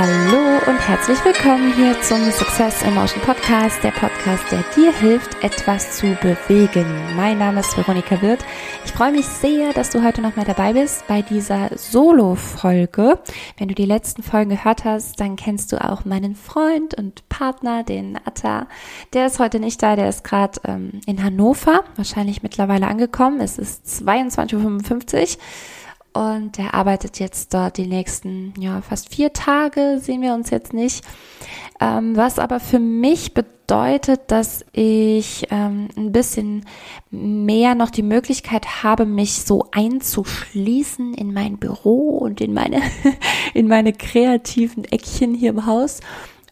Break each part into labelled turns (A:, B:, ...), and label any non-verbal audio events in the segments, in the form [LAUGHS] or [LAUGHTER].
A: Hallo und herzlich willkommen hier zum Success Emotion Podcast, der Podcast, der dir hilft, etwas zu bewegen. Mein Name ist Veronika Wirth. Ich freue mich sehr, dass du heute noch mal dabei bist bei dieser Solo-Folge. Wenn du die letzten Folgen gehört hast, dann kennst du auch meinen Freund und Partner, den Atta. Der ist heute nicht da, der ist gerade ähm, in Hannover, wahrscheinlich mittlerweile angekommen. Es ist 22.55 Uhr. Und er arbeitet jetzt dort die nächsten, ja, fast vier Tage, sehen wir uns jetzt nicht. Ähm, was aber für mich bedeutet, dass ich ähm, ein bisschen mehr noch die Möglichkeit habe, mich so einzuschließen in mein Büro und in meine, [LAUGHS] in meine kreativen Eckchen hier im Haus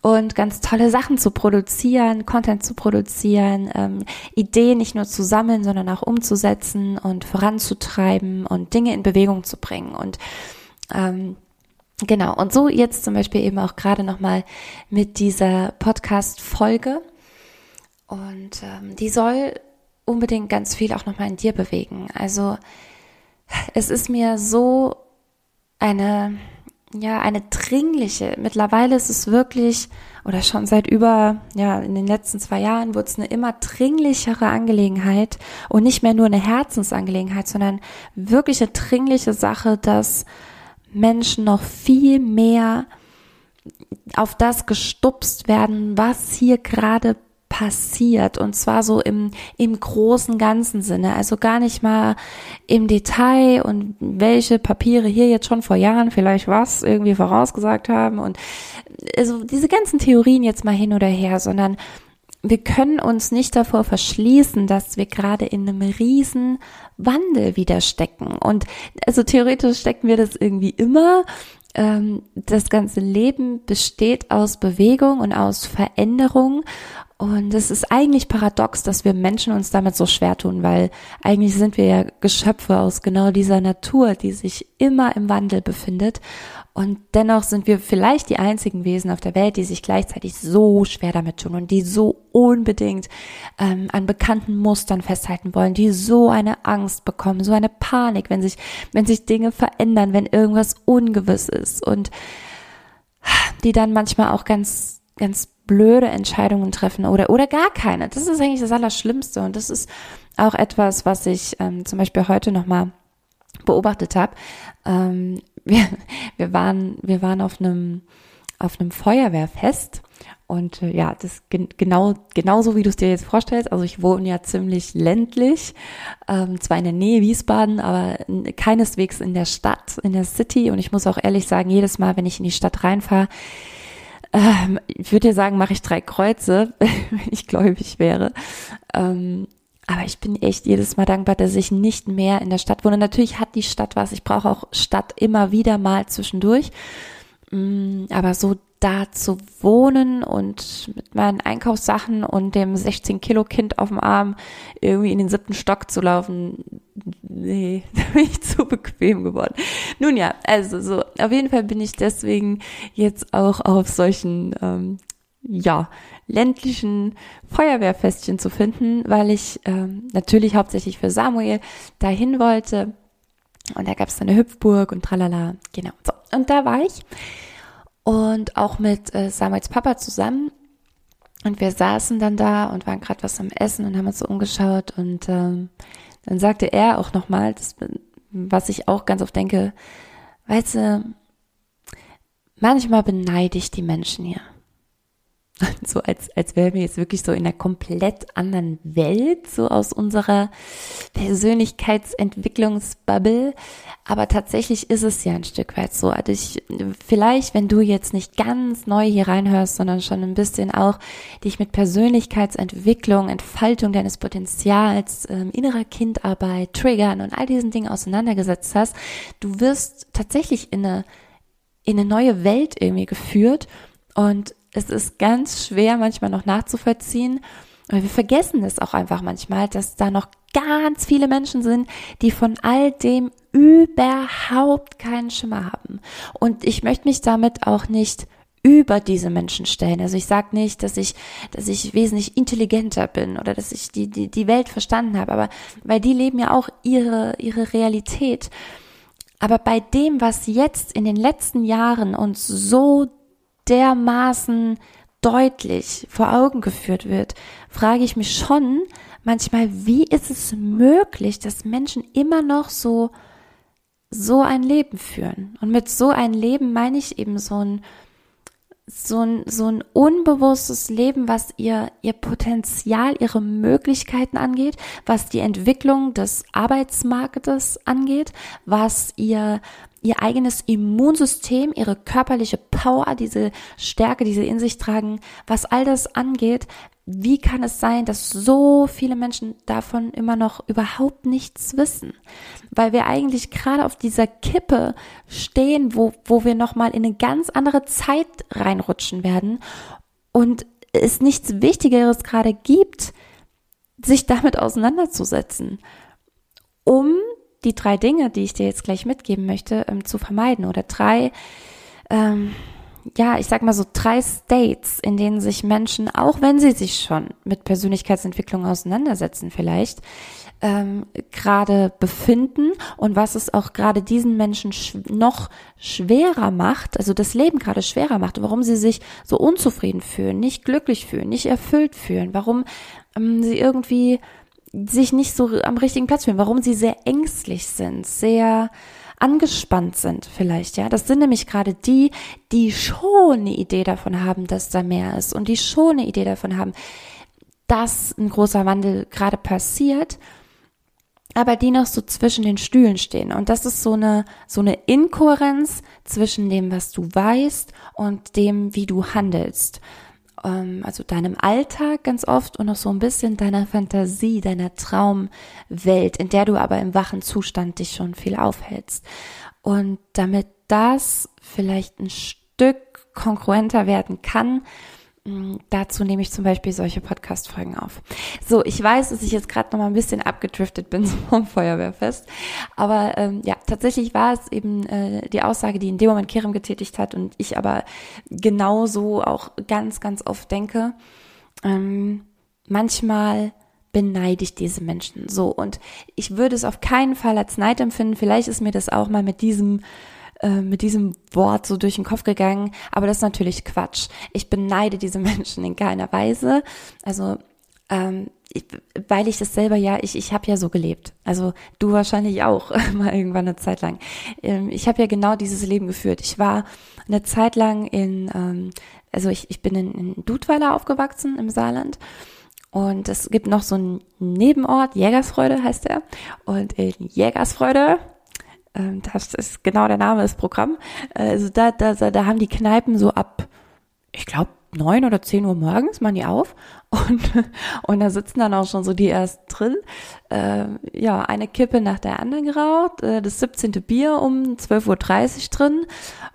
A: und ganz tolle Sachen zu produzieren, Content zu produzieren, ähm, Ideen nicht nur zu sammeln, sondern auch umzusetzen und voranzutreiben und Dinge in Bewegung zu bringen. Und ähm, genau, und so jetzt zum Beispiel eben auch gerade nochmal mit dieser Podcast-Folge. Und ähm, die soll unbedingt ganz viel auch nochmal in dir bewegen. Also es ist mir so eine ja, eine dringliche, mittlerweile ist es wirklich, oder schon seit über, ja, in den letzten zwei Jahren wurde es eine immer dringlichere Angelegenheit und nicht mehr nur eine Herzensangelegenheit, sondern wirklich eine dringliche Sache, dass Menschen noch viel mehr auf das gestupst werden, was hier gerade passiert und zwar so im, im großen ganzen Sinne, also gar nicht mal im Detail und welche Papiere hier jetzt schon vor Jahren vielleicht was irgendwie vorausgesagt haben und also diese ganzen Theorien jetzt mal hin oder her, sondern wir können uns nicht davor verschließen, dass wir gerade in einem riesen Wandel wieder stecken. Und also theoretisch stecken wir das irgendwie immer. Ähm, das ganze Leben besteht aus Bewegung und aus Veränderung. Und es ist eigentlich paradox, dass wir Menschen uns damit so schwer tun, weil eigentlich sind wir ja Geschöpfe aus genau dieser Natur, die sich immer im Wandel befindet. Und dennoch sind wir vielleicht die einzigen Wesen auf der Welt, die sich gleichzeitig so schwer damit tun und die so unbedingt ähm, an bekannten Mustern festhalten wollen, die so eine Angst bekommen, so eine Panik, wenn sich, wenn sich Dinge verändern, wenn irgendwas ungewiss ist und die dann manchmal auch ganz, ganz blöde Entscheidungen treffen oder, oder gar keine. Das ist eigentlich das Allerschlimmste und das ist auch etwas, was ich ähm, zum Beispiel heute nochmal beobachtet habe. Ähm, [LAUGHS] wir, wir, waren, wir waren auf einem, auf einem Feuerwehrfest und äh, ja, das gen genau genauso wie du es dir jetzt vorstellst. Also ich wohne ja ziemlich ländlich, ähm, zwar in der Nähe Wiesbaden, aber keineswegs in der Stadt, in der City. Und ich muss auch ehrlich sagen, jedes Mal, wenn ich in die Stadt reinfahre, ähm, ich würde dir sagen, mache ich drei Kreuze, [LAUGHS] wenn ich gläubig wäre. Ähm, aber ich bin echt jedes Mal dankbar, dass ich nicht mehr in der Stadt wohne. Natürlich hat die Stadt was. Ich brauche auch Stadt immer wieder mal zwischendurch. Mm, aber so da zu wohnen und mit meinen Einkaufssachen und dem 16 Kilo Kind auf dem Arm irgendwie in den siebten Stock zu laufen, nee, [LAUGHS] da bin ich zu bequem geworden. Nun ja, also so, auf jeden Fall bin ich deswegen jetzt auch auf solchen, ähm, ja, ländlichen Feuerwehrfestchen zu finden, weil ich ähm, natürlich hauptsächlich für Samuel dahin wollte. Und da gab es eine Hüpfburg und tralala, genau. So, und da war ich und auch mit äh, Samuels Papa zusammen. Und wir saßen dann da und waren gerade was am Essen und haben uns so umgeschaut. Und ähm, dann sagte er auch nochmal, was ich auch ganz oft denke, weißt du, manchmal beneide ich die Menschen hier. [LAUGHS] so als, als wären wir jetzt wirklich so in einer komplett anderen Welt, so aus unserer Persönlichkeitsentwicklungsbubble. Aber tatsächlich ist es ja ein Stück weit so. Also ich, vielleicht, wenn du jetzt nicht ganz neu hier reinhörst, sondern schon ein bisschen auch dich mit Persönlichkeitsentwicklung, Entfaltung deines Potenzials, ähm, innerer Kindarbeit, Triggern und all diesen Dingen auseinandergesetzt hast, du wirst tatsächlich in eine, in eine neue Welt irgendwie geführt und es ist ganz schwer manchmal noch nachzuvollziehen. Und wir vergessen es auch einfach manchmal, dass da noch ganz viele Menschen sind, die von all dem überhaupt keinen Schimmer haben. Und ich möchte mich damit auch nicht über diese Menschen stellen. Also ich sage nicht, dass ich, dass ich wesentlich intelligenter bin oder dass ich die, die, die Welt verstanden habe, aber weil die leben ja auch ihre, ihre Realität. Aber bei dem, was jetzt in den letzten Jahren uns so dermaßen deutlich vor Augen geführt wird, frage ich mich schon manchmal, wie ist es möglich, dass Menschen immer noch so so ein Leben führen? Und mit so ein Leben meine ich eben so ein so ein, so ein unbewusstes Leben, was ihr, ihr Potenzial, ihre Möglichkeiten angeht, was die Entwicklung des Arbeitsmarktes angeht, was ihr, ihr eigenes Immunsystem, ihre körperliche Power, diese Stärke, die sie in sich tragen, was all das angeht, wie kann es sein, dass so viele Menschen davon immer noch überhaupt nichts wissen? Weil wir eigentlich gerade auf dieser Kippe stehen, wo, wo wir nochmal in eine ganz andere Zeit reinrutschen werden und es nichts Wichtigeres gerade gibt, sich damit auseinanderzusetzen, um die drei Dinge, die ich dir jetzt gleich mitgeben möchte, ähm, zu vermeiden oder drei, ähm, ja, ich sag mal so drei States, in denen sich Menschen, auch wenn sie sich schon mit Persönlichkeitsentwicklung auseinandersetzen vielleicht, ähm, gerade befinden und was es auch gerade diesen Menschen sch noch schwerer macht, also das Leben gerade schwerer macht, warum sie sich so unzufrieden fühlen, nicht glücklich fühlen, nicht erfüllt fühlen, warum ähm, sie irgendwie sich nicht so am richtigen Platz fühlen, warum sie sehr ängstlich sind, sehr angespannt sind vielleicht, ja. Das sind nämlich gerade die, die schon eine Idee davon haben, dass da mehr ist und die schon eine Idee davon haben, dass ein großer Wandel gerade passiert, aber die noch so zwischen den Stühlen stehen. Und das ist so eine, so eine Inkohärenz zwischen dem, was du weißt und dem, wie du handelst ähm, also deinem Alltag ganz oft und auch so ein bisschen deiner Fantasie, deiner Traumwelt, in der du aber im wachen Zustand dich schon viel aufhältst. Und damit das vielleicht ein Stück konkurrenter werden kann, Mm, dazu nehme ich zum Beispiel solche Podcast-Folgen auf. So, ich weiß, dass ich jetzt gerade noch mal ein bisschen abgedriftet bin [LAUGHS] vom Feuerwehrfest, aber ähm, ja, tatsächlich war es eben äh, die Aussage, die in dem Moment Kerem getätigt hat und ich aber genauso auch ganz, ganz oft denke. Ähm, manchmal beneide ich diese Menschen so und ich würde es auf keinen Fall als Neid empfinden. Vielleicht ist mir das auch mal mit diesem äh, mit diesem Wort so durch den Kopf gegangen, aber das ist natürlich Quatsch. Ich beneide diese [LAUGHS] Menschen in keiner Weise. Also ähm, ich, weil ich das selber ja, ich, ich habe ja so gelebt. Also du wahrscheinlich auch [LAUGHS] mal irgendwann eine Zeit lang. Ähm, ich habe ja genau dieses Leben geführt. Ich war eine Zeit lang in, ähm, also ich, ich bin in, in Dudweiler aufgewachsen im Saarland. Und es gibt noch so einen Nebenort, Jägersfreude heißt er. Und in Jägersfreude, ähm, das ist genau der Name des Programms. Also da, da, da haben die Kneipen so ab, ich glaube, neun oder zehn Uhr morgens machen die auf und, [LAUGHS] und da sitzen dann auch schon so die ersten drin. Äh, ja, eine Kippe nach der anderen geraucht, äh, das 17. Bier um 12.30 Uhr drin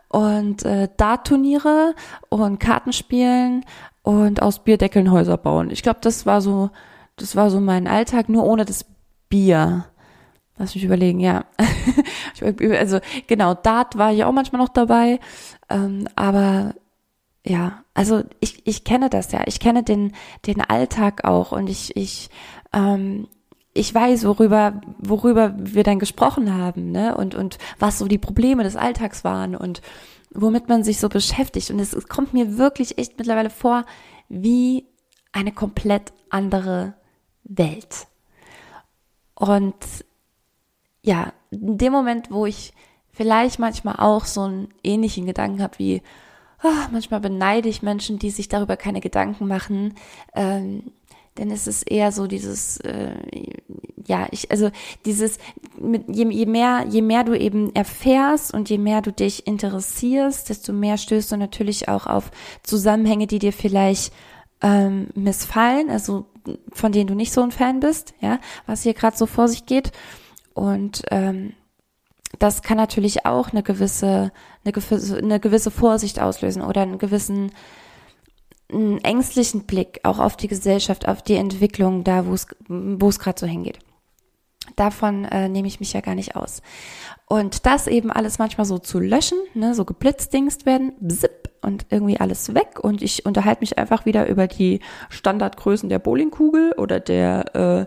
A: und äh, Dart-Turniere und Kartenspielen und aus Bierdeckeln Häuser bauen. Ich glaube, das war so, das war so mein Alltag, nur ohne das Bier. Lass mich überlegen, ja. [LAUGHS] also genau, Dart war ich auch manchmal noch dabei. Ähm, aber ja, also ich, ich kenne das ja. Ich kenne den, den Alltag auch und ich, ich, ähm, ich weiß, worüber, worüber wir dann gesprochen haben, ne? Und, und was so die Probleme des Alltags waren und womit man sich so beschäftigt. Und es, es kommt mir wirklich echt mittlerweile vor, wie eine komplett andere Welt. Und ja, in dem Moment, wo ich vielleicht manchmal auch so einen ähnlichen Gedanken habe wie, oh, manchmal beneide ich Menschen, die sich darüber keine Gedanken machen, ähm, denn es ist eher so dieses, äh, ja, ich, also dieses, mit, je, je mehr, je mehr du eben erfährst und je mehr du dich interessierst, desto mehr stößt du natürlich auch auf Zusammenhänge, die dir vielleicht ähm, missfallen, also von denen du nicht so ein Fan bist, ja, was hier gerade so vor sich geht. Und ähm, das kann natürlich auch eine gewisse, eine gewisse, eine gewisse Vorsicht auslösen oder einen gewissen einen ängstlichen Blick auch auf die Gesellschaft, auf die Entwicklung da, wo es, wo es gerade so hingeht. Davon äh, nehme ich mich ja gar nicht aus. Und das eben alles manchmal so zu löschen, ne, so geblitzdingst werden, bzip, und irgendwie alles weg und ich unterhalte mich einfach wieder über die Standardgrößen der Bowlingkugel oder der äh,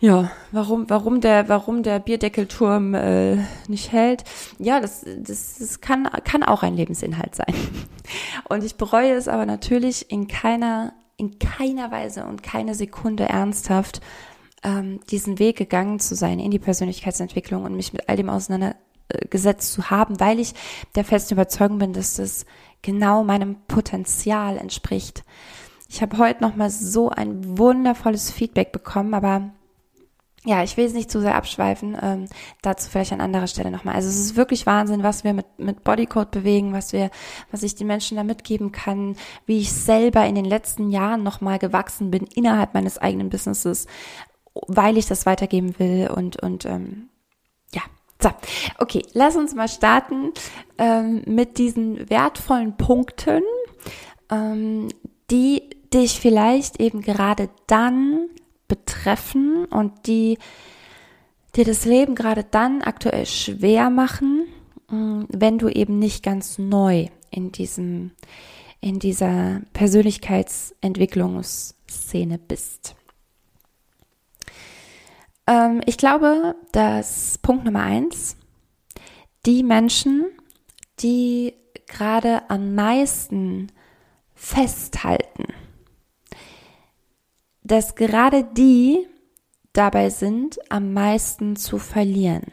A: ja, warum, warum der, warum der Bierdeckelturm äh, nicht hält? Ja, das, das, das kann, kann auch ein Lebensinhalt sein. [LAUGHS] Und ich bereue es aber natürlich in keiner, in keiner Weise und keine Sekunde ernsthaft, ähm, diesen Weg gegangen zu sein in die Persönlichkeitsentwicklung und mich mit all dem auseinandergesetzt zu haben, weil ich der festen Überzeugung bin, dass das genau meinem Potenzial entspricht. Ich habe heute noch mal so ein wundervolles Feedback bekommen, aber ja, ich will es nicht zu sehr abschweifen, ähm, dazu vielleicht an anderer Stelle nochmal. Also es ist wirklich Wahnsinn, was wir mit, mit Bodycode bewegen, was wir, was ich den Menschen da mitgeben kann, wie ich selber in den letzten Jahren nochmal gewachsen bin innerhalb meines eigenen Businesses, weil ich das weitergeben will und, und ähm, ja. So, okay, lass uns mal starten ähm, mit diesen wertvollen Punkten, ähm, die dich vielleicht eben gerade dann betreffen und die dir das Leben gerade dann aktuell schwer machen, mm, wenn du eben nicht ganz neu in diesem, in dieser Persönlichkeitsentwicklungsszene bist. Ähm, ich glaube, dass Punkt Nummer eins, die Menschen, die gerade am meisten festhalten, dass gerade die dabei sind, am meisten zu verlieren.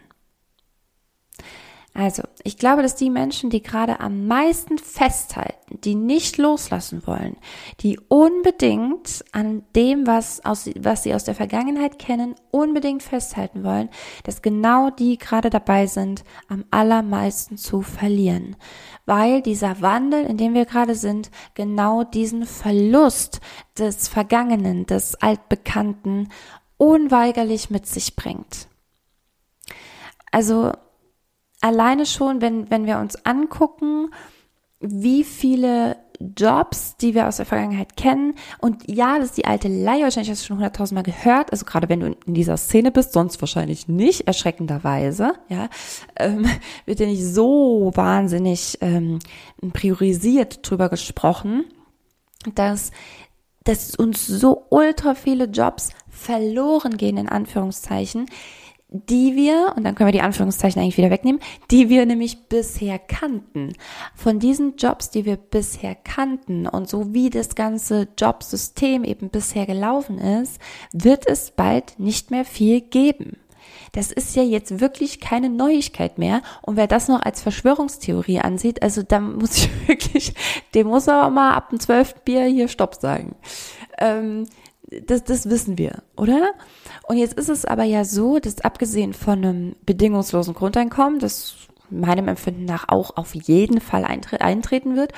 A: Also, ich glaube, dass die Menschen, die gerade am meisten festhalten, die nicht loslassen wollen, die unbedingt an dem, was, aus, was sie aus der Vergangenheit kennen, unbedingt festhalten wollen, dass genau die gerade dabei sind, am allermeisten zu verlieren. Weil dieser Wandel, in dem wir gerade sind, genau diesen Verlust des Vergangenen, des Altbekannten unweigerlich mit sich bringt. Also alleine schon, wenn, wenn wir uns angucken, wie viele Jobs, die wir aus der Vergangenheit kennen. Und ja, das ist die alte Leier, wahrscheinlich hast du schon hunderttausendmal gehört. Also gerade wenn du in dieser Szene bist, sonst wahrscheinlich nicht, erschreckenderweise, ja, ähm, [LAUGHS] wird ja nicht so wahnsinnig ähm, priorisiert drüber gesprochen, dass, dass uns so ultra viele Jobs verloren gehen, in Anführungszeichen, die wir, und dann können wir die Anführungszeichen eigentlich wieder wegnehmen, die wir nämlich bisher kannten. Von diesen Jobs, die wir bisher kannten und so wie das ganze Jobsystem eben bisher gelaufen ist, wird es bald nicht mehr viel geben. Das ist ja jetzt wirklich keine Neuigkeit mehr. Und wer das noch als Verschwörungstheorie ansieht, also da muss ich [LAUGHS] wirklich, dem muss aber mal ab dem zwölften Bier hier Stopp sagen. Ähm, das, das wissen wir, oder? Und jetzt ist es aber ja so, dass abgesehen von einem bedingungslosen Grundeinkommen, das meinem Empfinden nach auch auf jeden Fall eintreten wird,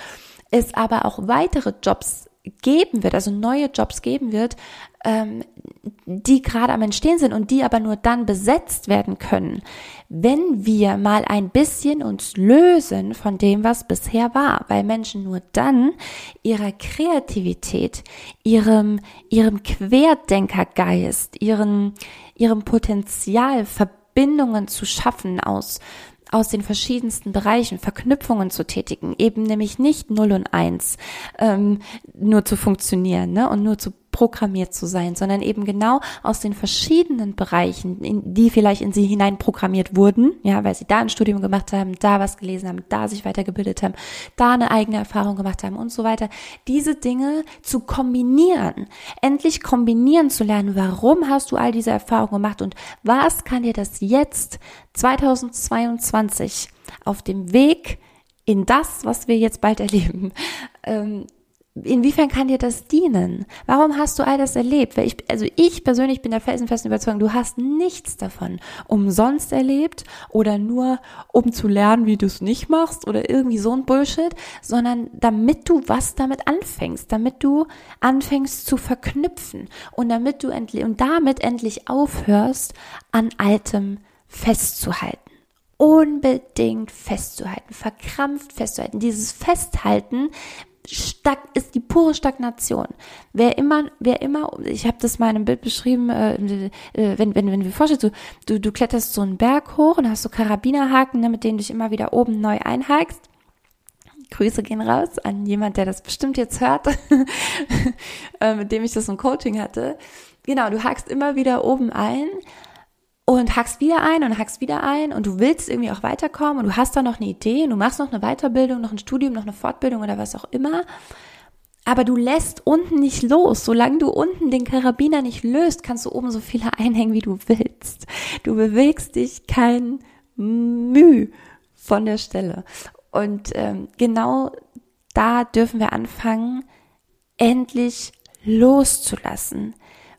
A: es aber auch weitere Jobs geben wird, also neue Jobs geben wird, ähm, die gerade am Entstehen sind und die aber nur dann besetzt werden können, wenn wir mal ein bisschen uns lösen von dem, was bisher war, weil Menschen nur dann ihrer Kreativität, ihrem, ihrem Querdenkergeist, ihren, ihrem Potenzial, Verbindungen zu schaffen aus aus den verschiedensten Bereichen Verknüpfungen zu tätigen, eben nämlich nicht null und eins ähm, nur zu funktionieren ne, und nur zu programmiert zu sein, sondern eben genau aus den verschiedenen Bereichen, in die vielleicht in sie hinein programmiert wurden, ja, weil sie da ein Studium gemacht haben, da was gelesen haben, da sich weitergebildet haben, da eine eigene Erfahrung gemacht haben und so weiter, diese Dinge zu kombinieren, endlich kombinieren zu lernen, warum hast du all diese Erfahrungen gemacht und was kann dir das jetzt 2022 auf dem Weg in das, was wir jetzt bald erleben, [LAUGHS] ähm, inwiefern kann dir das dienen? Warum hast du all das erlebt? Weil ich, also ich persönlich bin der felsenfesten Überzeugung, du hast nichts davon umsonst erlebt oder nur um zu lernen, wie du es nicht machst oder irgendwie so ein Bullshit, sondern damit du was damit anfängst, damit du anfängst zu verknüpfen und damit du endlich und damit endlich aufhörst, an altem festzuhalten unbedingt festzuhalten, verkrampft festzuhalten. Dieses Festhalten Stag ist die pure Stagnation. Wer immer, wer immer, ich habe das mal in einem Bild beschrieben, äh, äh, wenn, wenn, wenn du vorstellst, du, du, du kletterst so einen Berg hoch und hast so Karabinerhaken, ne, mit denen du dich immer wieder oben neu einhakst. Grüße gehen raus an jemand, der das bestimmt jetzt hört, [LAUGHS] äh, mit dem ich das im Coaching hatte. genau, du hackst immer wieder oben ein und hackst wieder ein und hackst wieder ein und du willst irgendwie auch weiterkommen und du hast da noch eine Idee und du machst noch eine Weiterbildung, noch ein Studium, noch eine Fortbildung oder was auch immer. Aber du lässt unten nicht los. Solange du unten den Karabiner nicht löst, kannst du oben so viele einhängen, wie du willst. Du bewegst dich kein Müh von der Stelle. Und ähm, genau da dürfen wir anfangen, endlich loszulassen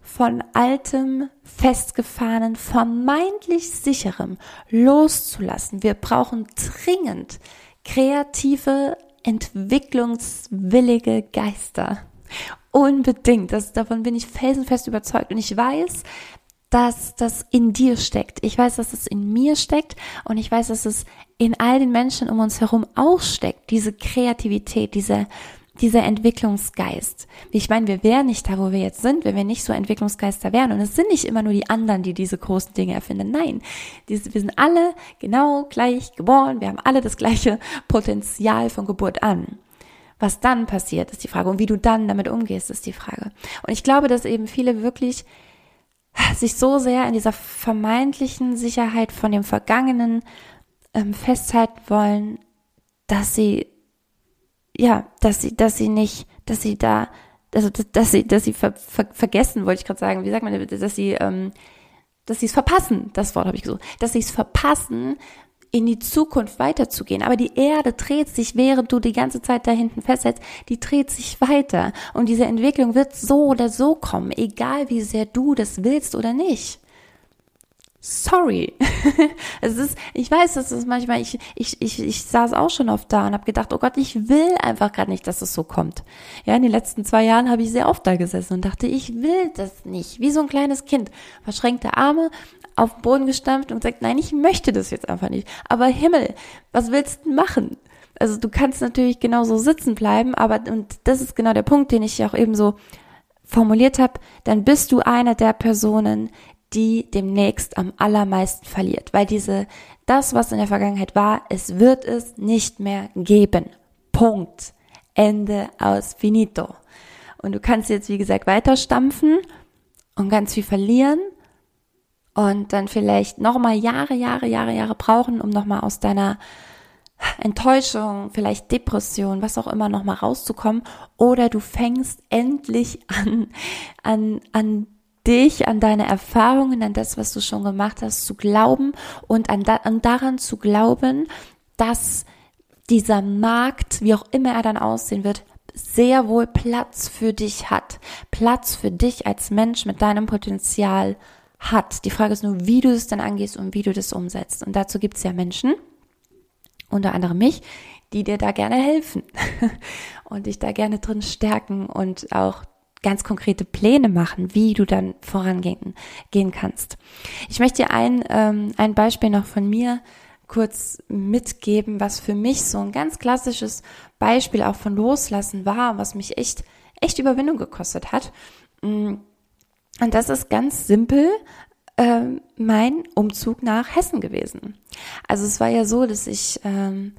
A: von altem, festgefahrenen, vermeintlich sicherem loszulassen. Wir brauchen dringend kreative, entwicklungswillige Geister. Unbedingt. Das, davon bin ich felsenfest überzeugt. Und ich weiß, dass das in dir steckt. Ich weiß, dass es in mir steckt und ich weiß, dass es in all den Menschen um uns herum auch steckt. Diese Kreativität, diese, dieser Entwicklungsgeist. Ich meine, wir wären nicht da, wo wir jetzt sind, wenn wir nicht so Entwicklungsgeister wären. Und es sind nicht immer nur die anderen, die diese großen Dinge erfinden. Nein, wir sind alle genau gleich geboren. Wir haben alle das gleiche Potenzial von Geburt an. Was dann passiert, ist die Frage. Und wie du dann damit umgehst, ist die Frage. Und ich glaube, dass eben viele wirklich sich so sehr in dieser vermeintlichen Sicherheit von dem Vergangenen ähm, festhalten wollen, dass sie ja, dass sie, dass sie nicht, dass sie da, also dass sie, dass sie ver, ver, vergessen, wollte ich gerade sagen, wie sagt man, dass sie, ähm, dass sie es verpassen, das Wort habe ich gesucht, dass sie es verpassen, in die Zukunft weiterzugehen. Aber die Erde dreht sich, während du die ganze Zeit da hinten festhältst, die dreht sich weiter. Und diese Entwicklung wird so oder so kommen, egal wie sehr du das willst oder nicht sorry. [LAUGHS] es ist, ich weiß, das ist manchmal, ich, ich, ich, ich saß auch schon oft da und habe gedacht, oh Gott, ich will einfach gerade nicht, dass es so kommt. Ja, in den letzten zwei Jahren habe ich sehr oft da gesessen und dachte, ich will das nicht. Wie so ein kleines Kind. Verschränkte Arme, auf den Boden gestampft und gesagt, nein, ich möchte das jetzt einfach nicht. Aber Himmel, was willst du machen? Also du kannst natürlich genauso sitzen bleiben, aber, und das ist genau der Punkt, den ich auch eben so formuliert habe, dann bist du einer der Personen, die demnächst am allermeisten verliert, weil diese, das, was in der Vergangenheit war, es wird es nicht mehr geben. Punkt. Ende aus finito. Und du kannst jetzt, wie gesagt, weiter stampfen und ganz viel verlieren und dann vielleicht nochmal Jahre, Jahre, Jahre, Jahre brauchen, um nochmal aus deiner Enttäuschung, vielleicht Depression, was auch immer nochmal rauszukommen. Oder du fängst endlich an, an, an dich, an deine Erfahrungen, an das, was du schon gemacht hast, zu glauben und an, da, an daran zu glauben, dass dieser Markt, wie auch immer er dann aussehen wird, sehr wohl Platz für dich hat. Platz für dich als Mensch mit deinem Potenzial hat. Die Frage ist nur, wie du es dann angehst und wie du das umsetzt. Und dazu gibt es ja Menschen, unter anderem mich, die dir da gerne helfen [LAUGHS] und dich da gerne drin stärken und auch ganz konkrete Pläne machen, wie du dann vorangehen gehen kannst. Ich möchte dir ein, ähm, ein Beispiel noch von mir kurz mitgeben, was für mich so ein ganz klassisches Beispiel auch von Loslassen war, was mich echt, echt Überwindung gekostet hat. Mm, und das ist ganz simpel äh, mein Umzug nach Hessen gewesen. Also es war ja so, dass ich ähm,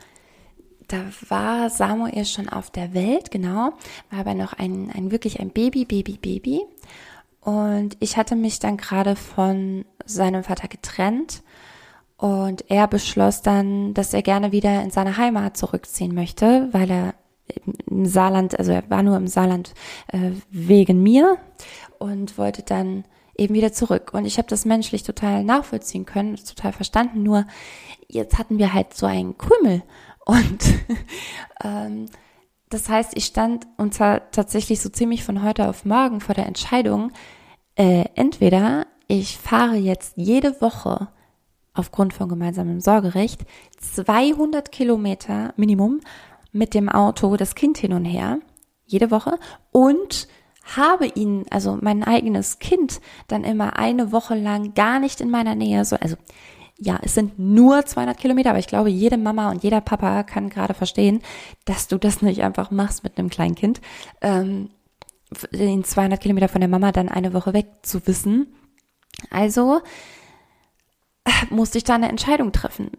A: da war Samuel schon auf der Welt, genau, war aber noch ein, ein wirklich ein Baby, Baby, Baby. Und ich hatte mich dann gerade von seinem Vater getrennt und er beschloss dann, dass er gerne wieder in seine Heimat zurückziehen möchte, weil er im Saarland, also er war nur im Saarland äh, wegen mir und wollte dann eben wieder zurück. Und ich habe das menschlich total nachvollziehen können, total verstanden. Nur jetzt hatten wir halt so einen Krümel und [LAUGHS] ähm, das heißt, ich stand und zwar tatsächlich so ziemlich von heute auf morgen vor der Entscheidung, äh, entweder ich fahre jetzt jede Woche aufgrund von gemeinsamem Sorgerecht 200 Kilometer Minimum mit dem Auto das Kind hin und her, jede Woche, und habe ihn, also mein eigenes Kind, dann immer eine Woche lang gar nicht in meiner Nähe, so, also ja, es sind nur 200 Kilometer, aber ich glaube, jede Mama und jeder Papa kann gerade verstehen, dass du das nicht einfach machst mit einem kleinen Kind. Ähm, den 200 Kilometer von der Mama dann eine Woche weg zu wissen. Also äh, musste ich da eine Entscheidung treffen.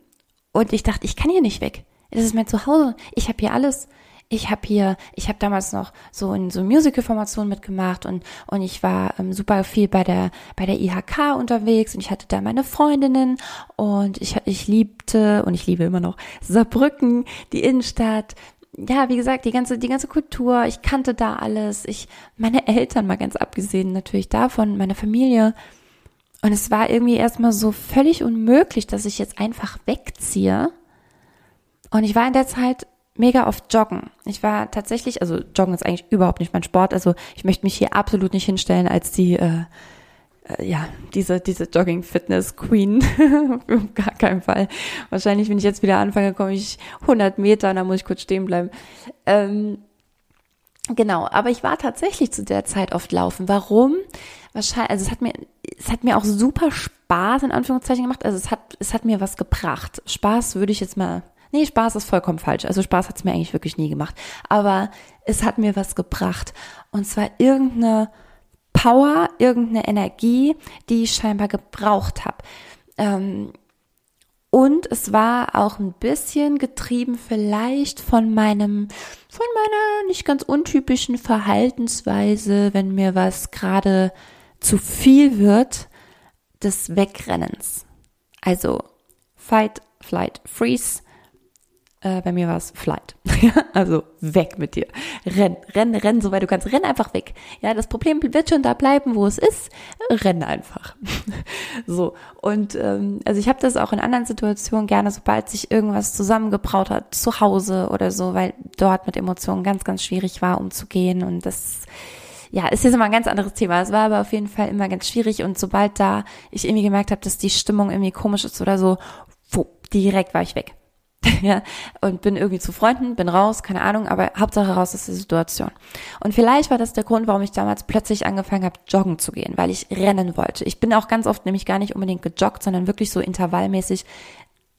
A: Und ich dachte, ich kann hier nicht weg. Das ist mein Zuhause. Ich habe hier alles. Ich habe hier, ich habe damals noch so in so Musical-Formationen mitgemacht und und ich war ähm, super viel bei der bei der IHK unterwegs und ich hatte da meine Freundinnen und ich ich liebte und ich liebe immer noch Saarbrücken, die Innenstadt. Ja, wie gesagt, die ganze die ganze Kultur, ich kannte da alles. Ich meine Eltern mal ganz abgesehen natürlich davon, meine Familie. Und es war irgendwie erstmal so völlig unmöglich, dass ich jetzt einfach wegziehe. Und ich war in der Zeit mega oft joggen. Ich war tatsächlich, also joggen ist eigentlich überhaupt nicht mein Sport. Also ich möchte mich hier absolut nicht hinstellen als die, äh, äh, ja, diese, diese Jogging-Fitness-Queen. [LAUGHS] Auf gar keinen Fall. Wahrscheinlich, wenn ich jetzt wieder anfange, komme ich 100 Meter und dann muss ich kurz stehen bleiben. Ähm, genau, aber ich war tatsächlich zu der Zeit oft laufen. Warum? Wahrscheinlich, also es hat mir, es hat mir auch super Spaß in Anführungszeichen gemacht. Also es hat, es hat mir was gebracht. Spaß würde ich jetzt mal Nee, Spaß ist vollkommen falsch. Also Spaß hat es mir eigentlich wirklich nie gemacht. Aber es hat mir was gebracht. Und zwar irgendeine Power, irgendeine Energie, die ich scheinbar gebraucht habe. Ähm, und es war auch ein bisschen getrieben vielleicht von meinem, von meiner nicht ganz untypischen Verhaltensweise, wenn mir was gerade zu viel wird, des Wegrennens. Also Fight, Flight, Freeze äh, bei mir war es Flight. [LAUGHS] also weg mit dir. Renn, renn, renn, soweit du kannst. Renn einfach weg. Ja, das Problem wird schon da bleiben, wo es ist. Renn einfach. [LAUGHS] so. Und ähm, also ich habe das auch in anderen Situationen gerne, sobald sich irgendwas zusammengebraut hat, zu Hause oder so, weil dort mit Emotionen ganz, ganz schwierig war, umzugehen. Und das ja, ist jetzt immer ein ganz anderes Thema. Es war aber auf jeden Fall immer ganz schwierig und sobald da ich irgendwie gemerkt habe, dass die Stimmung irgendwie komisch ist oder so, wo, direkt war ich weg. [LAUGHS] ja, und bin irgendwie zu Freunden, bin raus, keine Ahnung, aber Hauptsache raus ist die Situation. Und vielleicht war das der Grund, warum ich damals plötzlich angefangen habe, joggen zu gehen, weil ich rennen wollte. Ich bin auch ganz oft nämlich gar nicht unbedingt gejoggt, sondern wirklich so intervallmäßig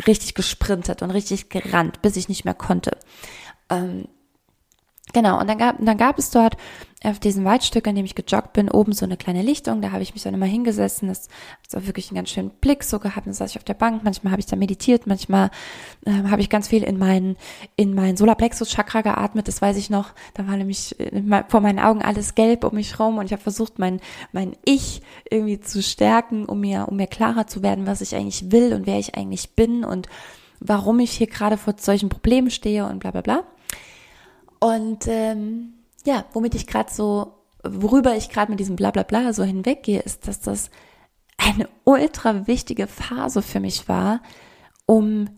A: richtig gesprintet und richtig gerannt, bis ich nicht mehr konnte. Ähm, Genau, und dann gab, dann gab es dort auf diesem Waldstück, an dem ich gejoggt bin, oben so eine kleine Lichtung. Da habe ich mich dann immer hingesessen. Das war wirklich einen ganz schönen Blick so gehabt. Dann saß ich auf der Bank. Manchmal habe ich da meditiert. Manchmal äh, habe ich ganz viel in meinen in mein Solarplexus-Chakra geatmet. Das weiß ich noch. Da war nämlich äh, vor meinen Augen alles gelb um mich rum und ich habe versucht, mein mein Ich irgendwie zu stärken, um mir um mir klarer zu werden, was ich eigentlich will und wer ich eigentlich bin und warum ich hier gerade vor solchen Problemen stehe und bla bla bla. Und ähm, ja, womit ich gerade so, worüber ich gerade mit diesem Blablabla so hinweggehe, ist, dass das eine ultra wichtige Phase für mich war, um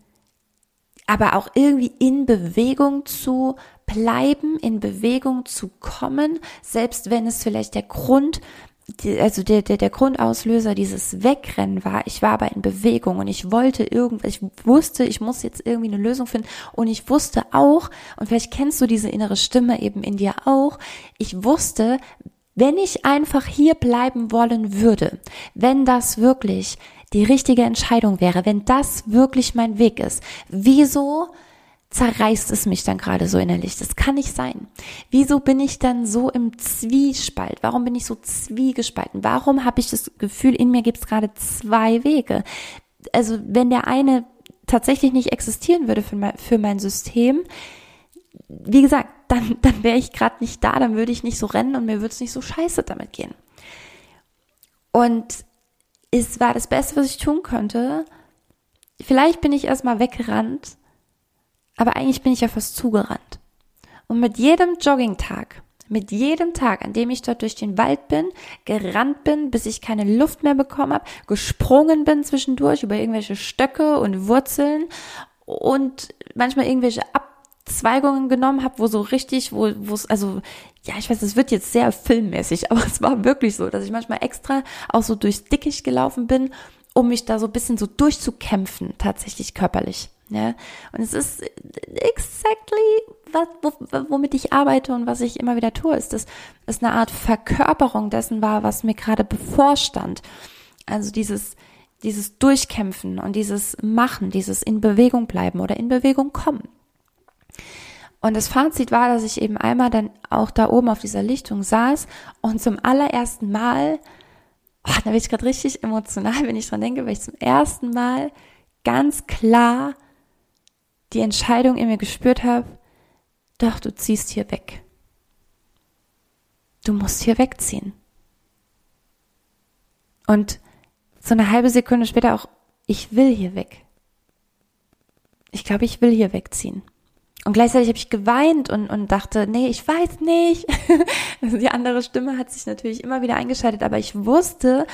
A: aber auch irgendwie in Bewegung zu bleiben, in Bewegung zu kommen, selbst wenn es vielleicht der Grund also der, der, der Grundauslöser dieses Wegrennen war, ich war aber in Bewegung und ich wollte irgendwas, ich wusste, ich muss jetzt irgendwie eine Lösung finden und ich wusste auch, und vielleicht kennst du diese innere Stimme eben in dir auch, ich wusste, wenn ich einfach hier bleiben wollen würde, wenn das wirklich die richtige Entscheidung wäre, wenn das wirklich mein Weg ist, wieso zerreißt es mich dann gerade so innerlich. Das kann nicht sein. Wieso bin ich dann so im Zwiespalt? Warum bin ich so zwiegespalten? Warum habe ich das Gefühl, in mir gibt es gerade zwei Wege? Also wenn der eine tatsächlich nicht existieren würde für mein, für mein System, wie gesagt, dann, dann wäre ich gerade nicht da, dann würde ich nicht so rennen und mir würde es nicht so scheiße damit gehen. Und es war das Beste, was ich tun konnte. Vielleicht bin ich erstmal weggerannt aber eigentlich bin ich ja fast zugerannt. Und mit jedem Joggingtag, mit jedem Tag, an dem ich dort durch den Wald bin, gerannt bin, bis ich keine Luft mehr bekommen habe, gesprungen bin zwischendurch über irgendwelche Stöcke und Wurzeln und manchmal irgendwelche Abzweigungen genommen habe, wo so richtig, wo es also ja, ich weiß, es wird jetzt sehr filmmäßig, [LAUGHS] aber es war wirklich so, dass ich manchmal extra auch so durchs Dickicht gelaufen bin, um mich da so ein bisschen so durchzukämpfen, tatsächlich körperlich. Ja, und es ist exactly, was, womit ich arbeite und was ich immer wieder tue, ist, dass es eine Art Verkörperung dessen war, was mir gerade bevorstand. Also dieses, dieses Durchkämpfen und dieses Machen, dieses in Bewegung bleiben oder in Bewegung kommen. Und das Fazit war, dass ich eben einmal dann auch da oben auf dieser Lichtung saß und zum allerersten Mal, oh, da bin ich gerade richtig emotional, [LAUGHS] wenn ich dran denke, weil ich zum ersten Mal ganz klar die Entscheidung in mir gespürt habe, doch, du ziehst hier weg. Du musst hier wegziehen. Und so eine halbe Sekunde später auch, ich will hier weg. Ich glaube, ich will hier wegziehen. Und gleichzeitig habe ich geweint und, und dachte, nee, ich weiß nicht. [LAUGHS] Die andere Stimme hat sich natürlich immer wieder eingeschaltet, aber ich wusste,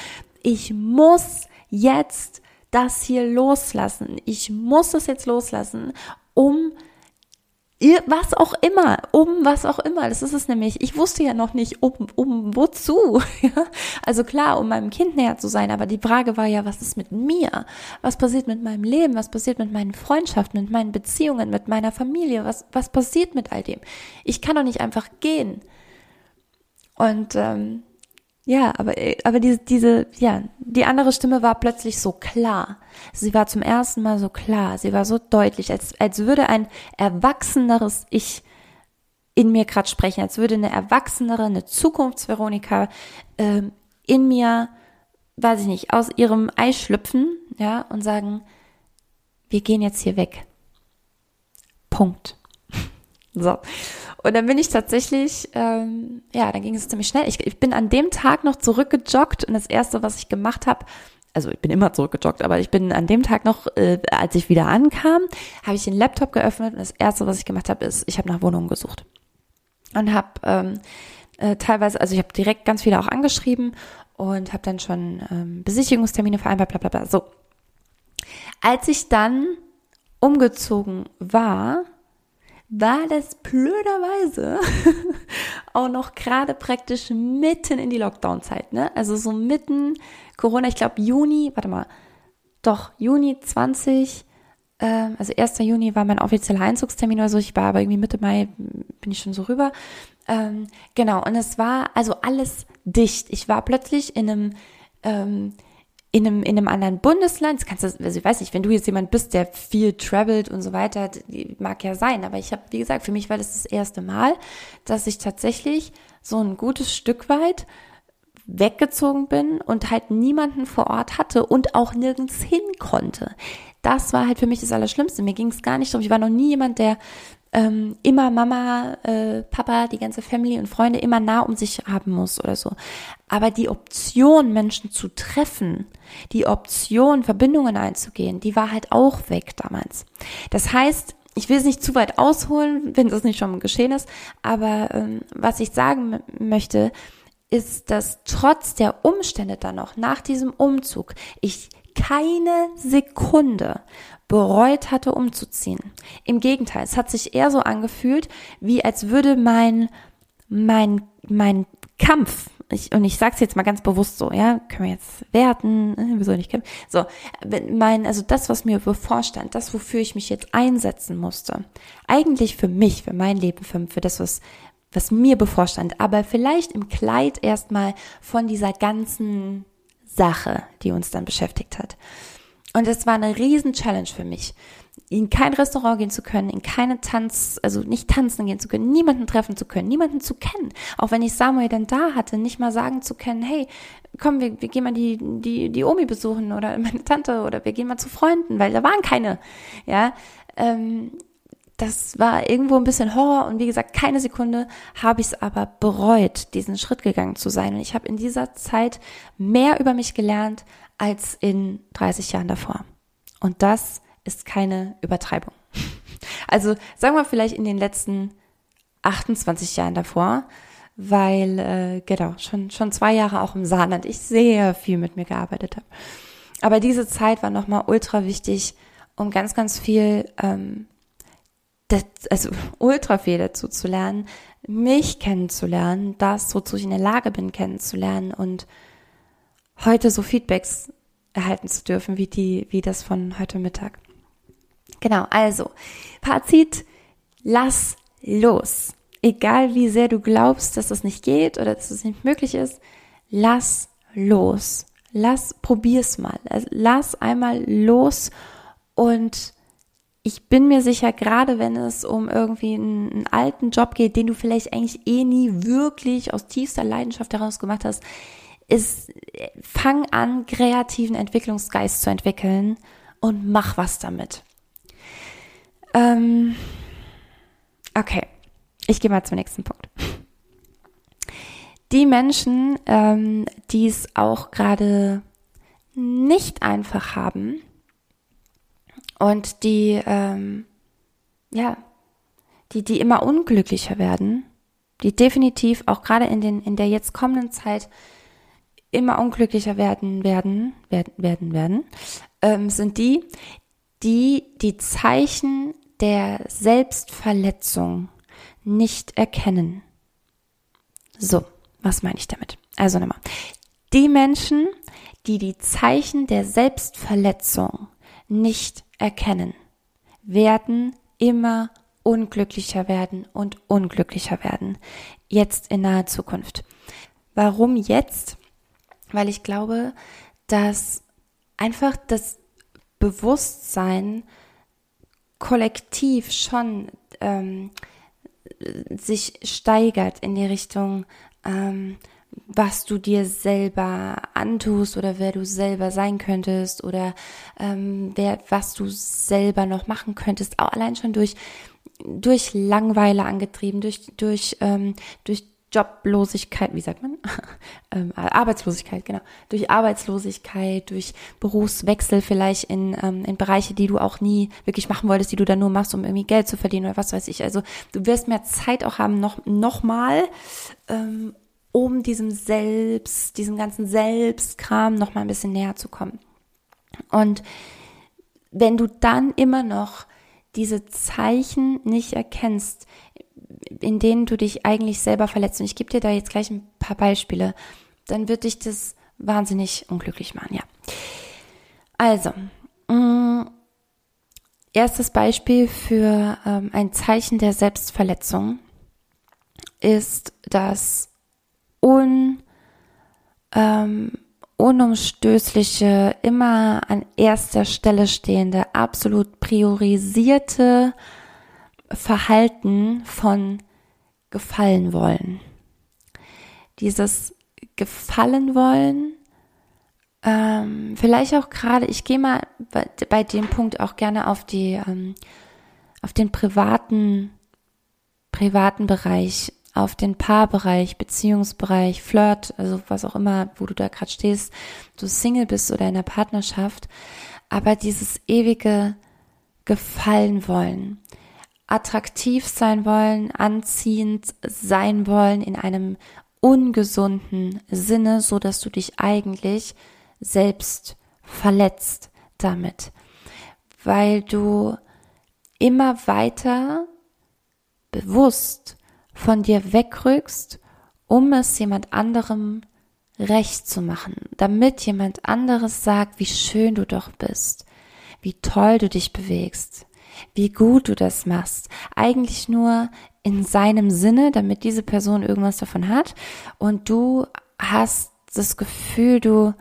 A: ich muss jetzt das hier loslassen. Ich muss das jetzt loslassen, um was auch immer, um was auch immer. Das ist es nämlich. Ich wusste ja noch nicht, um, um wozu. [LAUGHS] also klar, um meinem Kind näher zu sein, aber die Frage war ja, was ist mit mir? Was passiert mit meinem Leben? Was passiert mit meinen Freundschaften, mit meinen Beziehungen, mit meiner Familie? Was, was passiert mit all dem? Ich kann doch nicht einfach gehen. Und ähm, ja, aber, aber diese, diese, ja, die andere Stimme war plötzlich so klar. Sie war zum ersten Mal so klar. Sie war so deutlich, als, als würde ein erwachseneres Ich in mir gerade sprechen, als würde eine erwachsenere, eine Zukunftsveronika äh, in mir, weiß ich nicht, aus ihrem Ei schlüpfen, ja, und sagen, wir gehen jetzt hier weg. Punkt. [LAUGHS] so. Und dann bin ich tatsächlich, ähm, ja, dann ging es ziemlich schnell. Ich, ich bin an dem Tag noch zurückgejoggt und das erste, was ich gemacht habe, also ich bin immer zurückgejoggt, aber ich bin an dem Tag noch, äh, als ich wieder ankam, habe ich den Laptop geöffnet und das erste, was ich gemacht habe, ist, ich habe nach Wohnungen gesucht und habe ähm, äh, teilweise, also ich habe direkt ganz viele auch angeschrieben und habe dann schon ähm, Besichtigungstermine vereinbart, bla bla bla. So, als ich dann umgezogen war, war das blöderweise [LAUGHS] auch noch gerade praktisch mitten in die Lockdown-Zeit, ne? Also so mitten Corona, ich glaube Juni, warte mal, doch, Juni 20, ähm, also 1. Juni war mein offizieller Einzugstermin oder so, ich war aber irgendwie Mitte Mai, bin ich schon so rüber. Ähm, genau, und es war also alles dicht. Ich war plötzlich in einem ähm, in einem, in einem anderen Bundesland, das kannst du, also ich weiß nicht, wenn du jetzt jemand bist, der viel travelt und so weiter, mag ja sein, aber ich habe, wie gesagt, für mich war das das erste Mal, dass ich tatsächlich so ein gutes Stück weit weggezogen bin und halt niemanden vor Ort hatte und auch nirgends hin konnte. Das war halt für mich das Allerschlimmste. Mir ging es gar nicht darum, ich war noch nie jemand, der ähm, immer Mama, äh, Papa, die ganze Family und Freunde immer nah um sich haben muss oder so. Aber die Option, Menschen zu treffen, die Option, Verbindungen einzugehen, die war halt auch weg damals. Das heißt, ich will es nicht zu weit ausholen, wenn das nicht schon geschehen ist, aber ähm, was ich sagen möchte, ist, dass trotz der Umstände dann noch nach diesem Umzug ich keine Sekunde bereut hatte, umzuziehen. Im Gegenteil, es hat sich eher so angefühlt, wie als würde mein, mein, mein Kampf, ich, und ich sage es jetzt mal ganz bewusst so, ja, können wir jetzt werten, äh, wieso nicht kämpfen? So, mein, also das, was mir bevorstand, das, wofür ich mich jetzt einsetzen musste, eigentlich für mich, für mein Leben, für, für das, was, was mir bevorstand, aber vielleicht im Kleid erstmal von dieser ganzen Sache, die uns dann beschäftigt hat. Und es war eine riesen Challenge für mich, in kein Restaurant gehen zu können, in keine Tanz, also nicht tanzen gehen zu können, niemanden treffen zu können, niemanden zu kennen. Auch wenn ich Samuel dann da hatte, nicht mal sagen zu können, hey, komm, wir, wir gehen mal die, die, die Omi besuchen oder [LAUGHS] meine Tante oder wir gehen mal zu Freunden, weil da waren keine. Ja, ähm, das war irgendwo ein bisschen Horror und wie gesagt, keine Sekunde habe ich es aber bereut, diesen Schritt gegangen zu sein. Und ich habe in dieser Zeit mehr über mich gelernt als in 30 Jahren davor. Und das ist keine Übertreibung. [LAUGHS] Also sagen wir vielleicht in den letzten 28 Jahren davor, weil äh, genau schon schon zwei Jahre auch im Saarland ich sehr viel mit mir gearbeitet habe. Aber diese Zeit war nochmal ultra wichtig, um ganz ganz viel ähm, das, also [LAUGHS] ultra viel dazu zu lernen, mich kennenzulernen, das, wozu ich in der Lage bin, kennenzulernen und heute so Feedbacks erhalten zu dürfen, wie die, wie das von heute Mittag. Genau, also, Fazit, lass los. Egal wie sehr du glaubst, dass das nicht geht oder dass es nicht möglich ist, lass los. Lass, probier's mal. Lass einmal los und ich bin mir sicher, gerade wenn es um irgendwie einen, einen, alten Job geht, den du vielleicht eigentlich eh nie wirklich aus tiefster Leidenschaft heraus gemacht hast, ist, fang an, kreativen Entwicklungsgeist zu entwickeln und mach was damit. Ähm, okay, ich gehe mal zum nächsten Punkt. Die Menschen, ähm, die es auch gerade nicht einfach haben und die, ähm, ja, die, die immer unglücklicher werden, die definitiv auch gerade in in der jetzt kommenden Zeit immer unglücklicher werden, werden, werden, werden, werden, ähm, sind die, die die Zeichen der Selbstverletzung nicht erkennen. So, was meine ich damit? Also nochmal. Die Menschen, die die Zeichen der Selbstverletzung nicht erkennen, werden immer unglücklicher werden und unglücklicher werden. Jetzt in naher Zukunft. Warum jetzt? Weil ich glaube, dass einfach das Bewusstsein kollektiv schon ähm, sich steigert in die Richtung, ähm, was du dir selber antust oder wer du selber sein könntest oder ähm, wer, was du selber noch machen könntest, auch allein schon durch durch Langweile angetrieben, durch durch ähm, durch Joblosigkeit, wie sagt man? [LAUGHS] ähm, Arbeitslosigkeit, genau. Durch Arbeitslosigkeit, durch Berufswechsel vielleicht in, ähm, in Bereiche, die du auch nie wirklich machen wolltest, die du dann nur machst, um irgendwie Geld zu verdienen oder was weiß ich. Also du wirst mehr Zeit auch haben, noch, noch mal, ähm, um diesem Selbst, diesem ganzen Selbstkram noch mal ein bisschen näher zu kommen. Und wenn du dann immer noch diese Zeichen nicht erkennst, in denen du dich eigentlich selber verletzt. Und ich gebe dir da jetzt gleich ein paar Beispiele. Dann wird dich das wahnsinnig unglücklich machen, ja. Also, mh, mm, erstes Beispiel für ähm, ein Zeichen der Selbstverletzung ist das un, ähm, unumstößliche, immer an erster Stelle stehende, absolut priorisierte Verhalten von gefallen wollen. Dieses gefallen wollen, ähm, vielleicht auch gerade, ich gehe mal bei, bei, dem Punkt auch gerne auf die, ähm, auf den privaten, privaten Bereich, auf den Paarbereich, Beziehungsbereich, Flirt, also was auch immer, wo du da gerade stehst, du Single bist oder in der Partnerschaft, aber dieses ewige Gefallen wollen, attraktiv sein wollen, anziehend sein wollen in einem ungesunden Sinne, so dass du dich eigentlich selbst verletzt damit, weil du immer weiter bewusst von dir wegrückst, um es jemand anderem recht zu machen, damit jemand anderes sagt, wie schön du doch bist, wie toll du dich bewegst, wie gut du das machst. Eigentlich nur in seinem Sinne, damit diese Person irgendwas davon hat. Und du hast das Gefühl, du,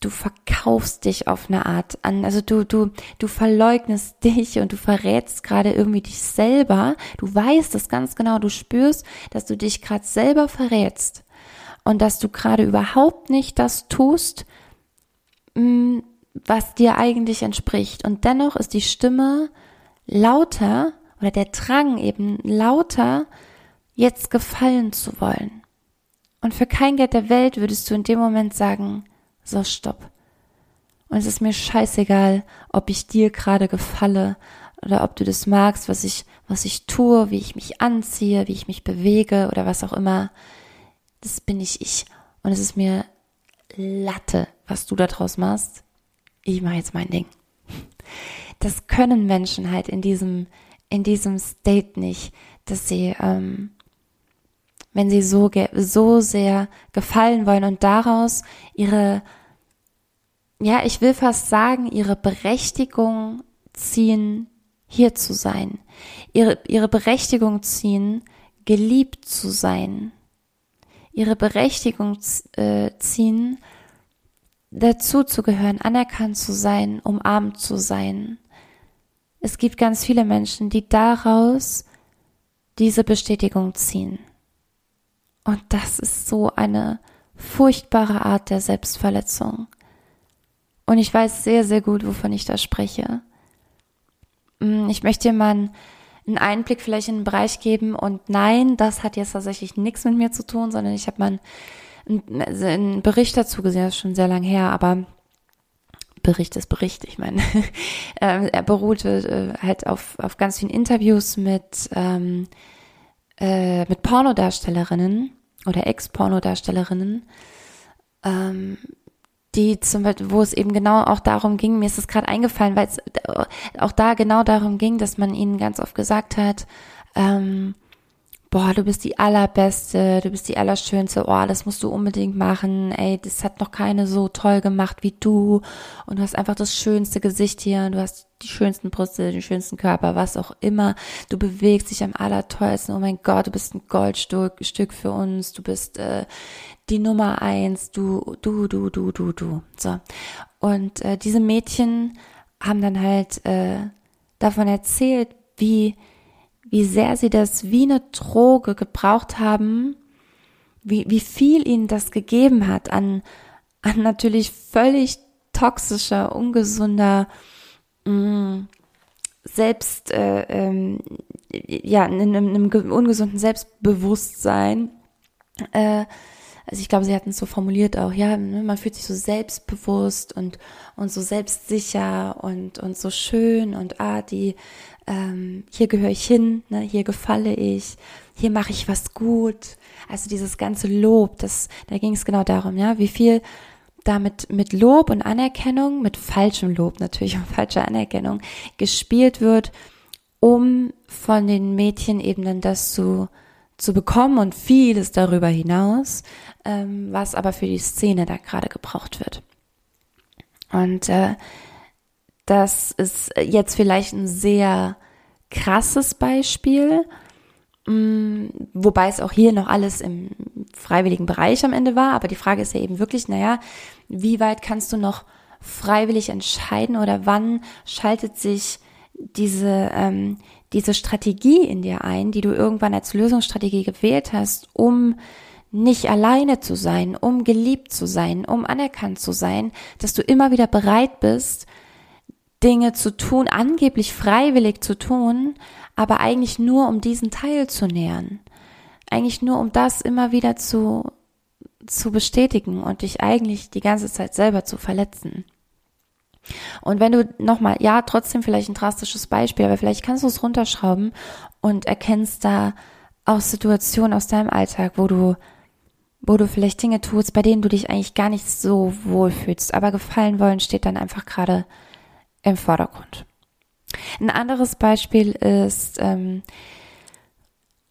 A: du verkaufst dich auf eine Art an. Also du, du, du verleugnest dich und du verrätst gerade irgendwie dich selber. Du weißt es ganz genau. Du spürst, dass du dich gerade selber verrätst. Und dass du gerade überhaupt nicht das tust, mm, was dir eigentlich entspricht. Und dennoch ist die Stimme lauter oder der Drang eben lauter, jetzt gefallen zu wollen. Und für kein Geld der Welt würdest du in dem Moment sagen, so stopp. Und es ist mir scheißegal, ob ich dir gerade gefalle oder ob du das magst, was ich, was ich tue, wie ich mich anziehe, wie ich mich bewege oder was auch immer. Das bin ich ich. Und es ist mir Latte, was du da draus machst ich mache jetzt mein Ding. Das können Menschen halt in diesem, in diesem State nicht, dass sie, ähm, wenn sie so, so sehr gefallen wollen und daraus ihre, ja, ich will fast sagen, ihre Berechtigung ziehen, hier zu sein. Ihre, ihre Berechtigung ziehen, geliebt zu sein. Ihre Berechtigung äh, ziehen, dazu zu gehören, anerkannt zu sein, umarmt zu sein. Es gibt ganz viele Menschen, die daraus diese Bestätigung ziehen. Und das ist so eine furchtbare Art der Selbstverletzung. Und ich weiß sehr, sehr gut, wovon ich da spreche. Mm, ich möchte dir mal ein, einen Einblick vielleicht in den Bereich geben. Und nein, das hat jetzt tatsächlich nichts mit mir zu tun, sondern ich habe mal einen, einen Bericht dazu gesehen, das ist schon sehr lang her, aber Bericht ist Bericht, ich meine. [LAUGHS] ähm, er beruhte äh, halt auf, auf ganz vielen Interviews mit, ähm, äh, mit Pornodarstellerinnen oder Ex-Pornodarstellerinnen, ähm, die zum Beispiel, wo es eben genau auch darum ging, mir ist es gerade eingefallen, weil es auch da genau darum ging, dass man ihnen ganz oft gesagt hat, ähm, boah, du bist die allerbeste, du bist die allerschönste, oh, das musst du unbedingt machen, ey, das hat noch keine so toll gemacht wie du. Und du hast einfach das schönste Gesicht hier, du hast die schönsten Brüste, den schönsten Körper, was auch immer, du bewegst dich am allertollsten, oh mein Gott, du bist ein Goldstück Stück für uns, du bist äh, die Nummer eins, du, du, du, du, du, du, so. Und äh, diese Mädchen haben dann halt äh, davon erzählt, wie wie sehr sie das wie eine Droge gebraucht haben, wie, wie viel ihnen das gegeben hat an, an natürlich völlig toxischer, ungesunder, mh, mm, selbst, äh, ähm, ja, in einem, einem ungesunden Selbstbewusstsein. Äh, also ich glaube, sie hatten es so formuliert auch, ja, ne, man fühlt sich so selbstbewusst und, und so selbstsicher und, und so schön und ah, die, ähm, hier gehöre ich hin, ne, hier gefalle ich, hier mache ich was gut. Also dieses ganze Lob, das, da ging es genau darum, ja, wie viel damit mit Lob und Anerkennung, mit falschem Lob natürlich und [LAUGHS] falscher Anerkennung gespielt wird, um von den Mädchen eben dann das zu, zu bekommen und vieles darüber hinaus, ähm, was aber für die Szene da gerade gebraucht wird. Und äh, das ist jetzt vielleicht ein sehr krasses Beispiel, mm, wobei es auch hier noch alles im freiwilligen Bereich am Ende war. Aber die Frage ist ja eben wirklich, naja, wie weit kannst du noch freiwillig entscheiden oder wann schaltet sich diese, ähm, diese Strategie in dir ein, die du irgendwann als Lösungsstrategie gewählt hast, um nicht alleine zu sein, um geliebt zu sein, um anerkannt zu sein, dass du immer wieder bereit bist, Dinge zu tun, angeblich freiwillig zu tun, aber eigentlich nur um diesen Teil zu nähern. Eigentlich nur um das immer wieder zu, zu bestätigen und dich eigentlich die ganze Zeit selber zu verletzen. Und wenn du nochmal, ja, trotzdem vielleicht ein drastisches Beispiel, aber vielleicht kannst du es runterschrauben und erkennst da auch Situationen aus deinem Alltag, wo du, wo du vielleicht Dinge tust, bei denen du dich eigentlich gar nicht so wohl fühlst, aber gefallen wollen steht dann einfach gerade im Vordergrund. Ein anderes Beispiel ist ähm,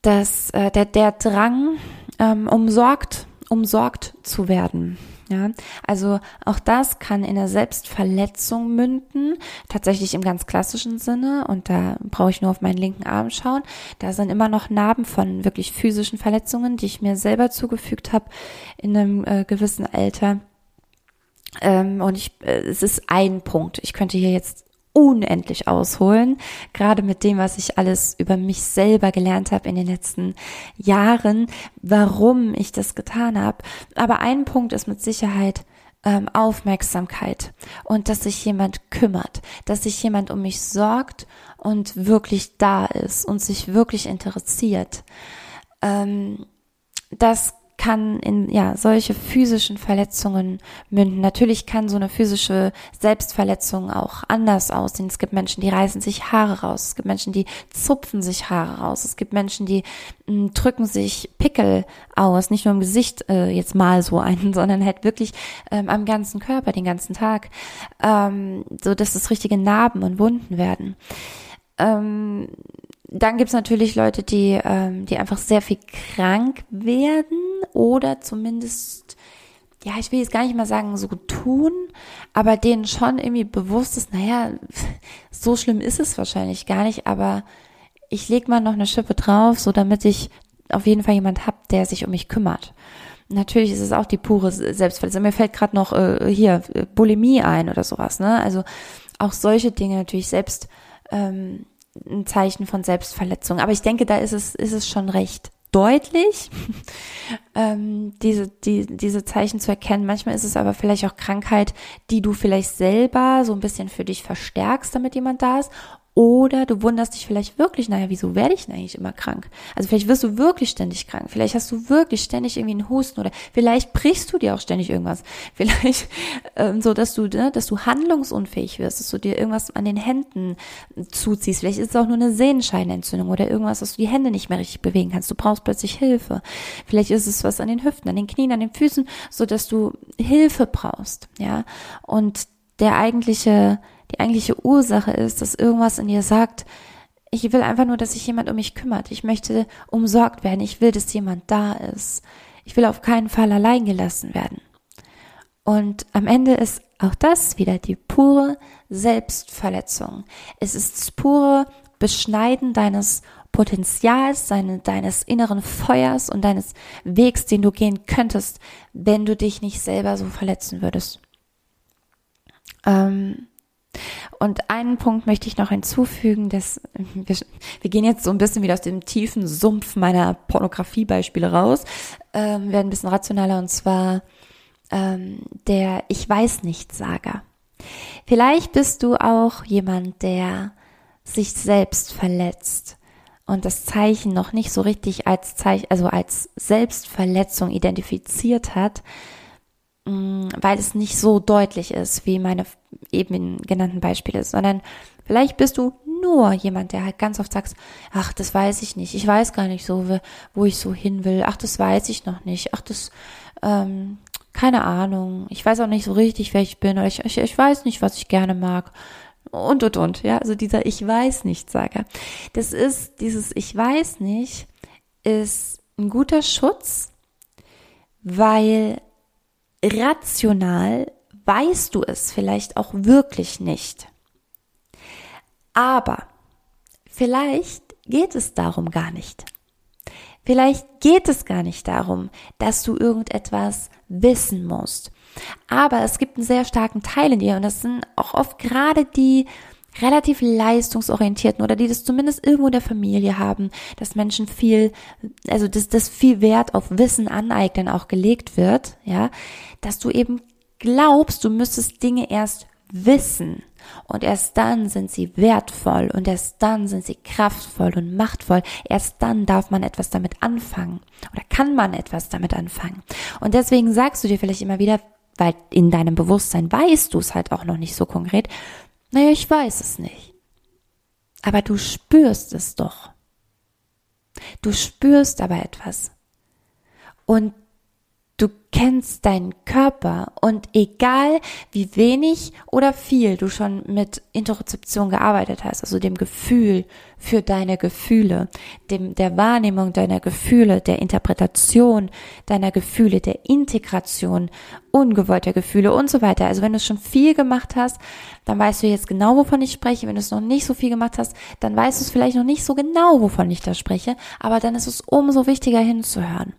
A: dass äh, der, der Drang, ähm, umsorgt, umsorgt zu werden. Ja, also auch das kann in der Selbstverletzung münden, tatsächlich im ganz klassischen Sinne. Und da brauche ich nur auf meinen linken Arm schauen. Da sind immer noch Narben von wirklich physischen Verletzungen, die ich mir selber zugefügt habe in einem äh, gewissen Alter. Ähm, und ich, äh, es ist ein Punkt. Ich könnte hier jetzt unendlich ausholen, gerade mit dem, was ich alles über mich selber gelernt habe in den letzten Jahren, warum ich das getan habe. Aber ein Punkt ist mit Sicherheit ähm, Aufmerksamkeit und dass sich jemand kümmert, dass sich jemand um mich sorgt und wirklich da ist und sich wirklich interessiert. Ähm, das kann in ja solche physischen Verletzungen münden. Natürlich kann so eine physische Selbstverletzung auch anders aussehen. Es gibt Menschen, die reißen sich Haare raus. Es gibt Menschen, die zupfen sich Haare raus. Es gibt Menschen, die m, hm, drücken sich Pickel aus, nicht nur im Gesicht äh, jetzt mal so einen, [LAUGHS] sondern halt wirklich ähm, am ganzen Körper den ganzen Tag, ähm, so dass es richtige Narben und Wunden werden. Ähm, dann gibt's natürlich Leute, die, ähm, die einfach sehr viel krank werden oder zumindest, ja, ich will jetzt gar nicht mal sagen, so tun, aber denen schon irgendwie bewusst ist, naja, [LAUGHS] so schlimm ist es wahrscheinlich gar nicht, aber ich leg mal noch eine Schippe drauf, so damit ich auf jeden Fall jemand hab, der sich um mich kümmert. Natürlich ist es auch die pure Selbstverletzung. Mir fällt gerade noch äh, hier äh, Bulimie ein oder sowas, ne? Also auch solche Dinge natürlich selbst ähm, ein Zeichen von Selbstverletzung. Aber ich denke, da ist es, ist es schon recht deutlich, [LAUGHS] ähm, diese, die, diese Zeichen zu erkennen. Manchmal ist es aber vielleicht auch Krankheit, die du vielleicht selber so ein bisschen für dich verstärkst, damit jemand da ist. Oder du wunderst dich vielleicht wirklich, naja, wieso werde ich denn eigentlich immer krank? Also vielleicht wirst du wirklich ständig krank. Vielleicht hast du wirklich ständig irgendwie einen Husten oder vielleicht brichst du dir auch ständig irgendwas. [LAUGHS] Vielleicht ähm, so, dass du, ne, dass du handlungsunfähig wirst, dass du dir irgendwas an den Händen zuziehst. Vielleicht ist es auch nur eine Sehenscheinentzündung oder irgendwas, dass du die Hände nicht mehr richtig bewegen kannst. Du brauchst plötzlich Hilfe. Vielleicht ist es was an den Hüften, an den Knien, an den Füßen, so dass du Hilfe brauchst, ja. Und der eigentliche die eigentliche Ursache ist, dass irgendwas in dir sagt, ich will einfach nur, dass sich jemand um mich kümmert. Ich möchte umsorgt werden. Ich will, dass jemand da ist. Ich will auf keinen Fall allein gelassen werden. Und am Ende ist auch das wieder die pure Selbstverletzung. Es ist das pure Beschneiden deines Potenzials, seine, deines inneren Feuers und deines Wegs, den du gehen könntest, wenn du dich nicht selber so verletzen würdest. Ähm, und einen Punkt möchte ich noch hinzufügen, dass wir, wir gehen jetzt so ein bisschen wieder aus dem tiefen Sumpf meiner Pornografiebeispiele raus, ähm, werden ein bisschen rationaler und zwar ähm, der Ich weiß nicht Sager. Vielleicht bist du auch jemand, der sich selbst verletzt und das Zeichen noch nicht so richtig als Zeichen, also als Selbstverletzung identifiziert hat, weil es nicht so deutlich ist, wie meine eben genannten Beispiele, sondern vielleicht bist du nur jemand, der halt ganz oft sagt, ach, das weiß ich nicht, ich weiß gar nicht so, wo ich so hin will, ach, das weiß ich noch nicht, ach, das, ähm, keine Ahnung, ich weiß auch nicht so richtig, wer ich bin, oder ich, ich, ich weiß nicht, was ich gerne mag, und, und, und, ja, also dieser Ich weiß nicht Sager. Das ist, dieses Ich weiß nicht, ist ein guter Schutz, weil rational weißt du es vielleicht auch wirklich nicht. Aber vielleicht geht es darum gar nicht. Vielleicht geht es gar nicht darum, dass du irgendetwas wissen musst. Aber es gibt einen sehr starken Teil in dir und das sind auch oft gerade die relativ leistungsorientierten oder die das zumindest irgendwo in der Familie haben, dass Menschen viel, also dass das viel Wert auf Wissen aneignen auch gelegt wird, ja, dass du eben glaubst, du müsstest Dinge erst wissen und erst dann sind sie wertvoll und erst dann sind sie kraftvoll und machtvoll. Erst dann darf man etwas damit anfangen oder kann man etwas damit anfangen. Und deswegen sagst du dir vielleicht immer wieder, weil in deinem Bewusstsein weißt du es halt auch noch nicht so konkret, naja, ich weiß es nicht. Aber du spürst es doch. Du spürst aber etwas. Und Du kennst deinen Körper und egal wie wenig oder viel du schon mit Interozeption gearbeitet hast, also dem Gefühl für deine Gefühle, dem, der Wahrnehmung deiner Gefühle, der Interpretation deiner Gefühle, der Integration ungewollter Gefühle und so weiter. Also wenn du schon viel gemacht hast, dann weißt du jetzt genau, wovon ich spreche. Wenn du es noch nicht so viel gemacht hast, dann weißt du es vielleicht noch nicht so genau, wovon ich da spreche. Aber dann ist es umso wichtiger hinzuhören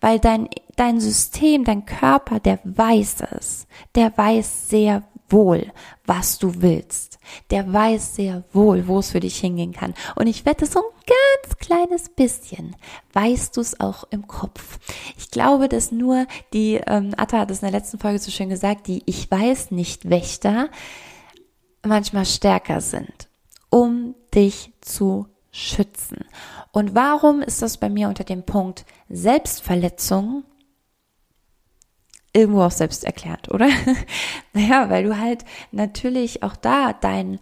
A: weil dein, dein System, dein Körper, der weiß es, der weiß sehr wohl, was du willst. Der weiß sehr wohl, wo es für dich hingehen kann. Und ich wette, so ein ganz kleines bisschen weißt du es auch im Kopf. Ich glaube, dass nur die, ähm, Atta hat es in der letzten Folge so schön gesagt, die Ich weiß nicht Wächter manchmal stärker sind, um dich zu schützen. Und warum ist das bei mir unter dem Punkt Selbstverletzung irgendwo auch selbst erklärt, oder? [LAUGHS] naja, weil du halt natürlich auch da dein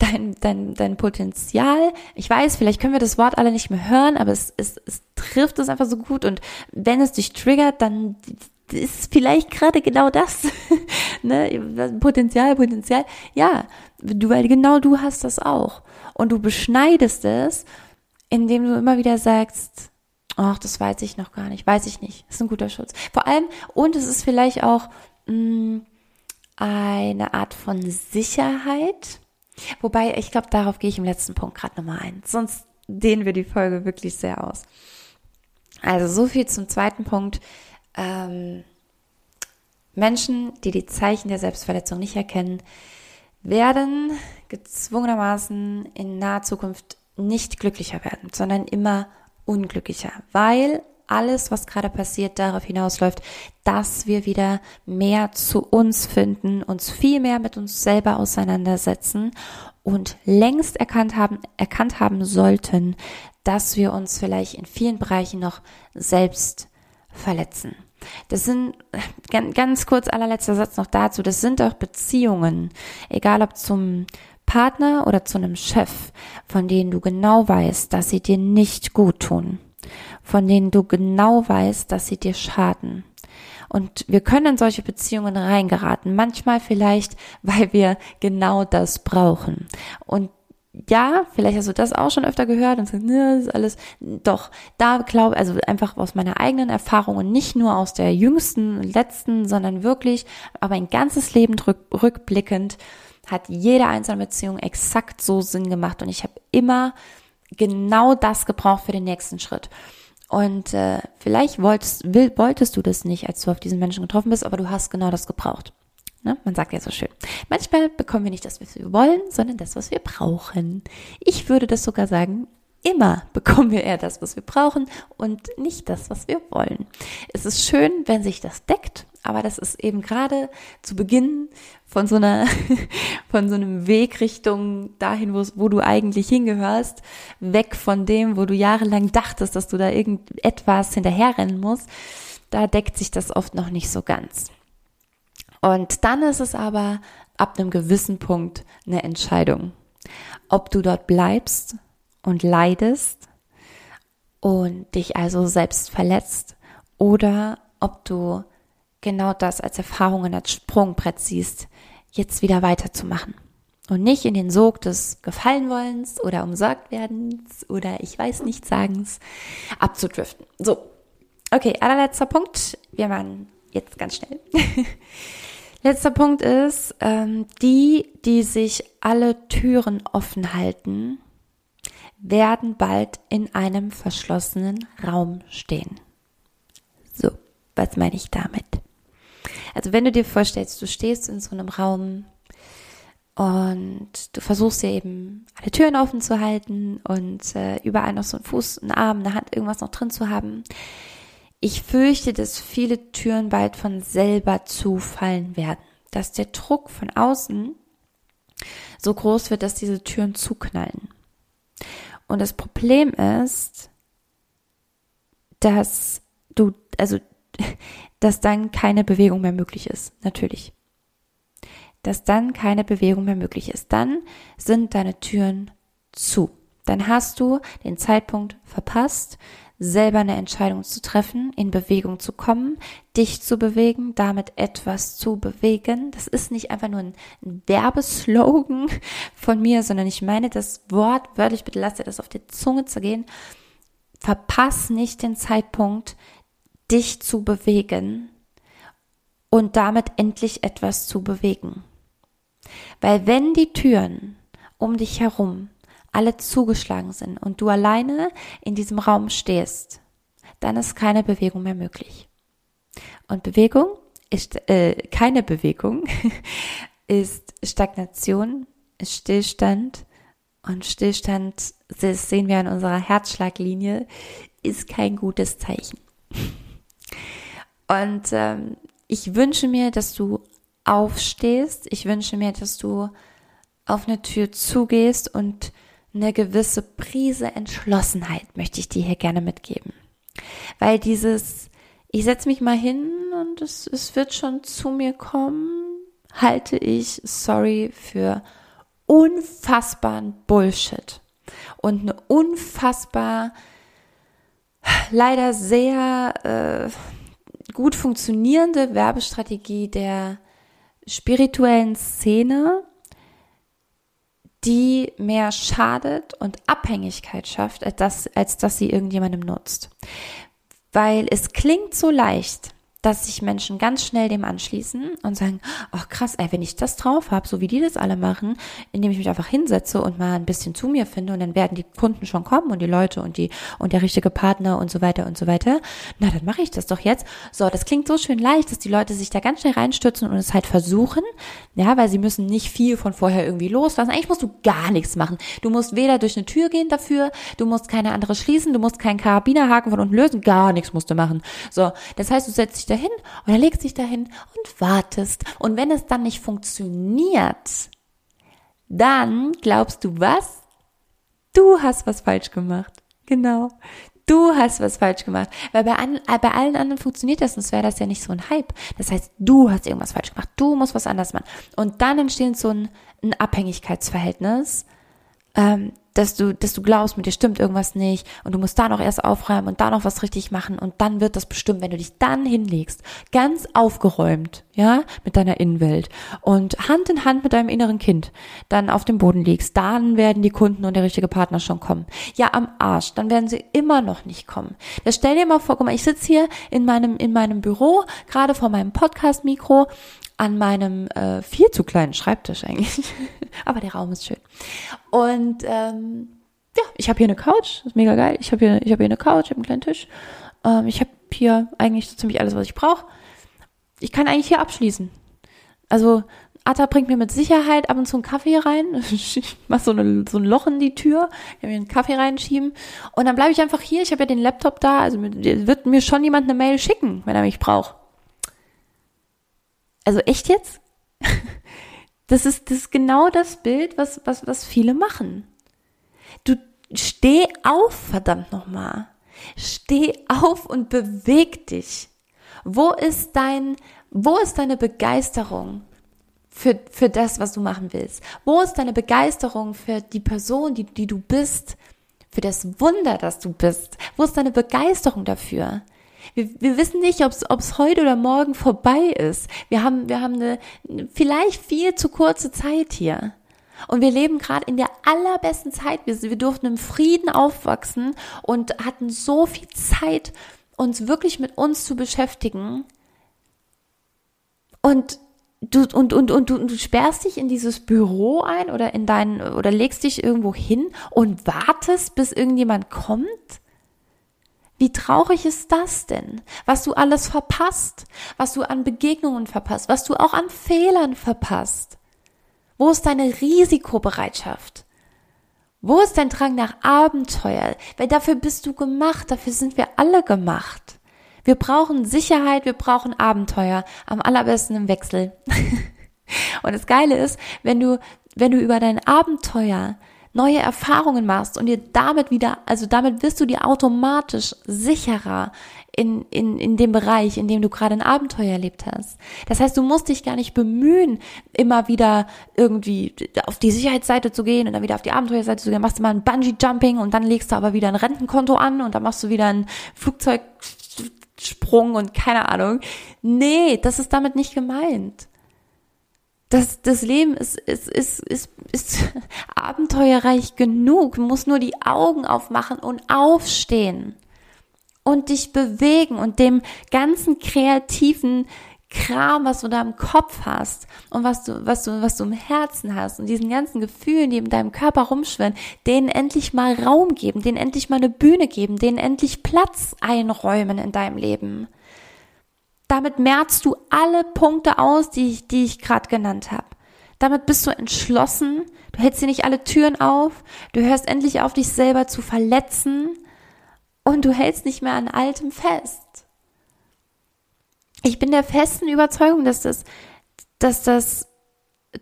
A: dein, dein, dein Potenzial. Ich weiß, vielleicht können wir das Wort alle nicht mehr hören, aber es, es, es trifft es einfach so gut. Und wenn es dich triggert, dann ist vielleicht gerade genau das. [LAUGHS] ne? Potenzial, Potenzial. Ja, du, weil genau du hast das auch. Und du beschneidest es indem du immer wieder sagst, ach, das weiß ich noch gar nicht, weiß ich nicht. Das ist ein guter Schutz. Vor allem, und es ist vielleicht auch mh, mm, eine Art von Sicherheit. Wobei, ich glaube, darauf gehe ich im letzten Punkt gerade nochmal ein. Sonst dehnen wir die Folge wirklich sehr aus. Also so viel zum zweiten Punkt. Ähm, Menschen, die die Zeichen der Selbstverletzung nicht erkennen, werden gezwungenermaßen in naher Zukunft nicht glücklicher werden, sondern immer unglücklicher, weil alles, was gerade passiert, darauf hinausläuft, dass wir wieder mehr zu uns finden, uns viel mehr mit uns selber auseinandersetzen und längst erkannt haben, erkannt haben sollten, dass wir uns vielleicht in vielen Bereichen noch selbst verletzen. Das sind ganz kurz allerletzter Satz noch dazu. Das sind auch Beziehungen, egal ob zum Partner oder zu einem Chef, von denen du genau weißt, dass sie dir nicht gut tun, von denen du genau weißt, dass sie dir schaden. Und wir können in solche Beziehungen reingeraten. Manchmal vielleicht, [LAUGHS] weil wir genau das brauchen. Und ja, vielleicht hast du das auch schon öfter gehört und sagst, ne, das ist alles, doch, da glaube, also einfach aus meiner eigenen Erfahrung und nicht nur aus der jüngsten, letzten, sondern wirklich, aber ein ganzes Leben rückblickend, hat jede einzelne Beziehung exakt so Sinn gemacht und ich habe immer genau das gebraucht für den nächsten Schritt. Und äh, vielleicht wolltest, will, wolltest du das nicht, als du auf diesen Menschen getroffen bist, aber du hast genau das gebraucht. Ne? Man sagt ja so schön. Manchmal bekommen wir nicht das, was wir wollen, sondern das, was wir brauchen. Ich würde das sogar sagen, immer [LAUGHS] bekommen wir eher das, was wir brauchen und nicht das, was wir wollen. Es ist schön, wenn sich das deckt, aber das ist eben gerade zu Beginn von so einer, [LAUGHS] von so einem Weg Richtung dahin, wo, wo du eigentlich hingehörst, weg von dem, wo du jahrelang dachtest, dass du da irgendetwas hinterherrennen musst. Da deckt sich das oft noch nicht so ganz. Und dann ist es aber ab einem gewissen Punkt eine Entscheidung, ob du dort bleibst und leidest und dich also selbst verletzt oder ob du genau das als Erfahrungen als Sprungbrett siehst, jetzt wieder weiterzumachen. Und nicht in den Sog des Gefallenwollens oder umsorgt werdens oder ich weiß nicht sagens abzudriften. So. Okay, allerletzter Punkt. Wir machen jetzt ganz schnell. [LAUGHS] Letzter Punkt ist, ähm, die, die sich alle Türen offen halten, werden bald in einem verschlossenen Raum stehen. So, was meine ich damit? Also wenn du dir vorstellst, du stehst in so einem Raum und du versuchst dir eben alle Türen offen zu halten und äh, überall noch so ein Fuß, einen Arm, eine Hand, irgendwas noch drin zu haben. Ich fürchte, dass viele Türen bald von selber zufallen werden, dass der Druck von außen so groß wird, dass diese Türen zuknallen. Und das Problem ist, dass du, also dass dann keine Bewegung mehr möglich ist, natürlich. Dass dann keine Bewegung mehr möglich ist. Dann sind deine Türen zu. Dann hast du den Zeitpunkt verpasst, selber eine Entscheidung zu treffen, in Bewegung zu kommen, dich zu bewegen, damit etwas zu bewegen. Das ist nicht einfach nur ein, Werbeslogan von mir, sondern ich meine das Wort wörtlich, bitte lass dir das auf die Zunge zu gehen. Verpass nicht den Zeitpunkt, dich zu bewegen und damit endlich etwas zu bewegen. Weil wenn die Türen um dich herum alle zugeschlagen sind und du alleine in diesem Raum stehst, dann ist keine Bewegung mehr möglich. Und Bewegung ist äh, keine Bewegung, [LAUGHS] ist Stagnation, ist Stillstand und Stillstand, das sehen wir an unserer Herzschlaglinie, ist kein gutes Zeichen. Und ähm, ich wünsche mir, dass du aufstehst. Ich wünsche mir, dass du auf eine Tür zugehst und eine gewisse Prise Entschlossenheit möchte ich dir hier gerne mitgeben. Weil dieses, ich setze mich mal hin und es, es wird schon zu mir kommen, halte ich, sorry, für unfassbaren Bullshit. Und eine unfassbar, leider sehr, äh, gut funktionierende Werbestrategie der spirituellen Szene, die mehr schadet und Abhängigkeit schafft, als dass, als dass sie irgendjemandem nutzt. Weil es klingt so leicht, dass sich Menschen ganz schnell dem anschließen und sagen, ach krass, ey, wenn ich das drauf habe, so wie die das alle machen, indem ich mich einfach hinsetze und mal ein bisschen zu mir finde und dann werden die Kunden schon kommen und die Leute und die und der richtige Partner und so weiter und so weiter. Na, dann mache ich das doch jetzt. So, das klingt so schön leicht, dass die Leute sich da ganz schnell reinstürzen und es halt versuchen, ja, weil sie müssen nicht viel von vorher irgendwie loslassen. Eigentlich musst du gar nichts machen. Du musst weder durch eine Tür gehen dafür, du musst keine andere schließen, du musst keinen Karabinerhaken von unten lösen, gar nichts musst du machen. So, das heißt, du setzt dich dahin oder legst dich dahin und wartest. Und wenn es dann nicht funktioniert, dann glaubst du was? Du hast was falsch gemacht. Genau. Du hast was falsch gemacht. Weil bei, an, äh, bei allen anderen funktioniert das, sonst wäre das ja nicht so ein Hype. Das heißt, du hast irgendwas falsch gemacht. Du musst was anders machen. Und dann entsteht so ein, ein Abhängigkeitsverhältnis, ähm, dass du, dass du glaubst, mit dir stimmt irgendwas nicht und du musst da noch erst aufräumen und da noch was richtig machen und dann wird das bestimmt, wenn du dich dann hinlegst, ganz aufgeräumt, ja, mit deiner Innenwelt und Hand in Hand mit deinem inneren Kind dann auf dem Boden liegst, dann werden die Kunden und der richtige Partner schon kommen. Ja, am Arsch, dann werden sie immer noch nicht kommen. Das stell dir mal vor, guck mal, ich sitze hier in meinem, in meinem Büro, gerade vor meinem Podcast-Mikro an meinem äh, viel zu kleinen Schreibtisch eigentlich. [LAUGHS] Aber der Raum ist schön. Und ähm, ja, ich habe hier eine Couch, ist mega geil. Ich habe hier, ich habe hier eine Couch, ich habe einen kleinen Tisch. Ähm, ich habe hier eigentlich so ziemlich alles, was ich brauche. Ich kann eigentlich hier abschließen. Also Atta bringt mir mit Sicherheit ab und zu einen Kaffee rein. [LAUGHS] Ich mach so, so ein Loch in die Tür, kann mir einen Kaffee reinschieben. Und dann bleibe ich einfach hier. Ich habe ja den Laptop da. Also wird mir schon jemand eine Mail schicken, wenn er mich braucht. Also echt jetzt? [LAUGHS] Das ist, das ist genau das Bild, was, was, was viele machen. Du steh auf, verdammt nochmal. Steh auf und beweg dich. Wo ist dein, wo ist deine Begeisterung für, für das, was du machen willst? Wo ist deine Begeisterung für die Person, die, die du bist? Für das Wunder, das du bist? Wo ist deine Begeisterung dafür? Wir, wir wissen nicht, ob es heute oder morgen vorbei ist. Wir haben, wir haben eine vielleicht viel zu kurze Zeit hier. Und wir leben gerade in der allerbesten Zeit. Wir, wir durften im Frieden aufwachsen und hatten so viel Zeit, uns wirklich mit uns zu beschäftigen. Und du, und, und, und, du, du sperrst dich in dieses Büro ein oder in dein, oder legst dich irgendwo hin und wartest, bis irgendjemand kommt? Wie traurig ist das denn? Was du alles verpasst, was du an Begegnungen verpasst, was du auch an Fehlern verpasst. Wo ist deine Risikobereitschaft? Wo ist dein Drang nach Abenteuer? Weil dafür bist du gemacht, dafür sind wir alle gemacht. Wir brauchen Sicherheit, wir brauchen Abenteuer, am allerbesten im Wechsel. [LAUGHS] Und das Geile ist, wenn du, wenn du über dein Abenteuer neue Erfahrungen machst und dir damit wieder, also damit wirst du dir automatisch sicherer in, in, in dem Bereich, in dem du gerade ein Abenteuer erlebt hast. Das heißt, du musst dich gar nicht bemühen, immer wieder irgendwie auf die Sicherheitsseite zu gehen und dann wieder auf die Abenteuerseite zu gehen. Machst du mal ein Bungee-Jumping und dann legst du aber wieder ein Rentenkonto an und dann machst du wieder ein Flugzeugsprung und keine Ahnung. Nee, das ist damit nicht gemeint. Das, das Leben ist, ist, ist, ist, ist [LAUGHS] abenteuerreich genug. Du musst nur die Augen aufmachen und aufstehen und dich bewegen und dem ganzen kreativen Kram, was du da im Kopf hast und was du, was du, was du im Herzen hast und diesen ganzen Gefühlen, die in deinem Körper rumschwirren, denen endlich mal Raum geben, denen endlich mal eine Bühne geben, denen endlich Platz einräumen in deinem Leben. Damit merzt du alle Punkte aus, die ich, die ich gerade genannt habe. Damit bist du entschlossen, du hältst dir nicht alle Türen auf, du hörst endlich auf, dich selber zu verletzen und du hältst nicht mehr an altem fest. Ich bin der festen Überzeugung, dass das, dass das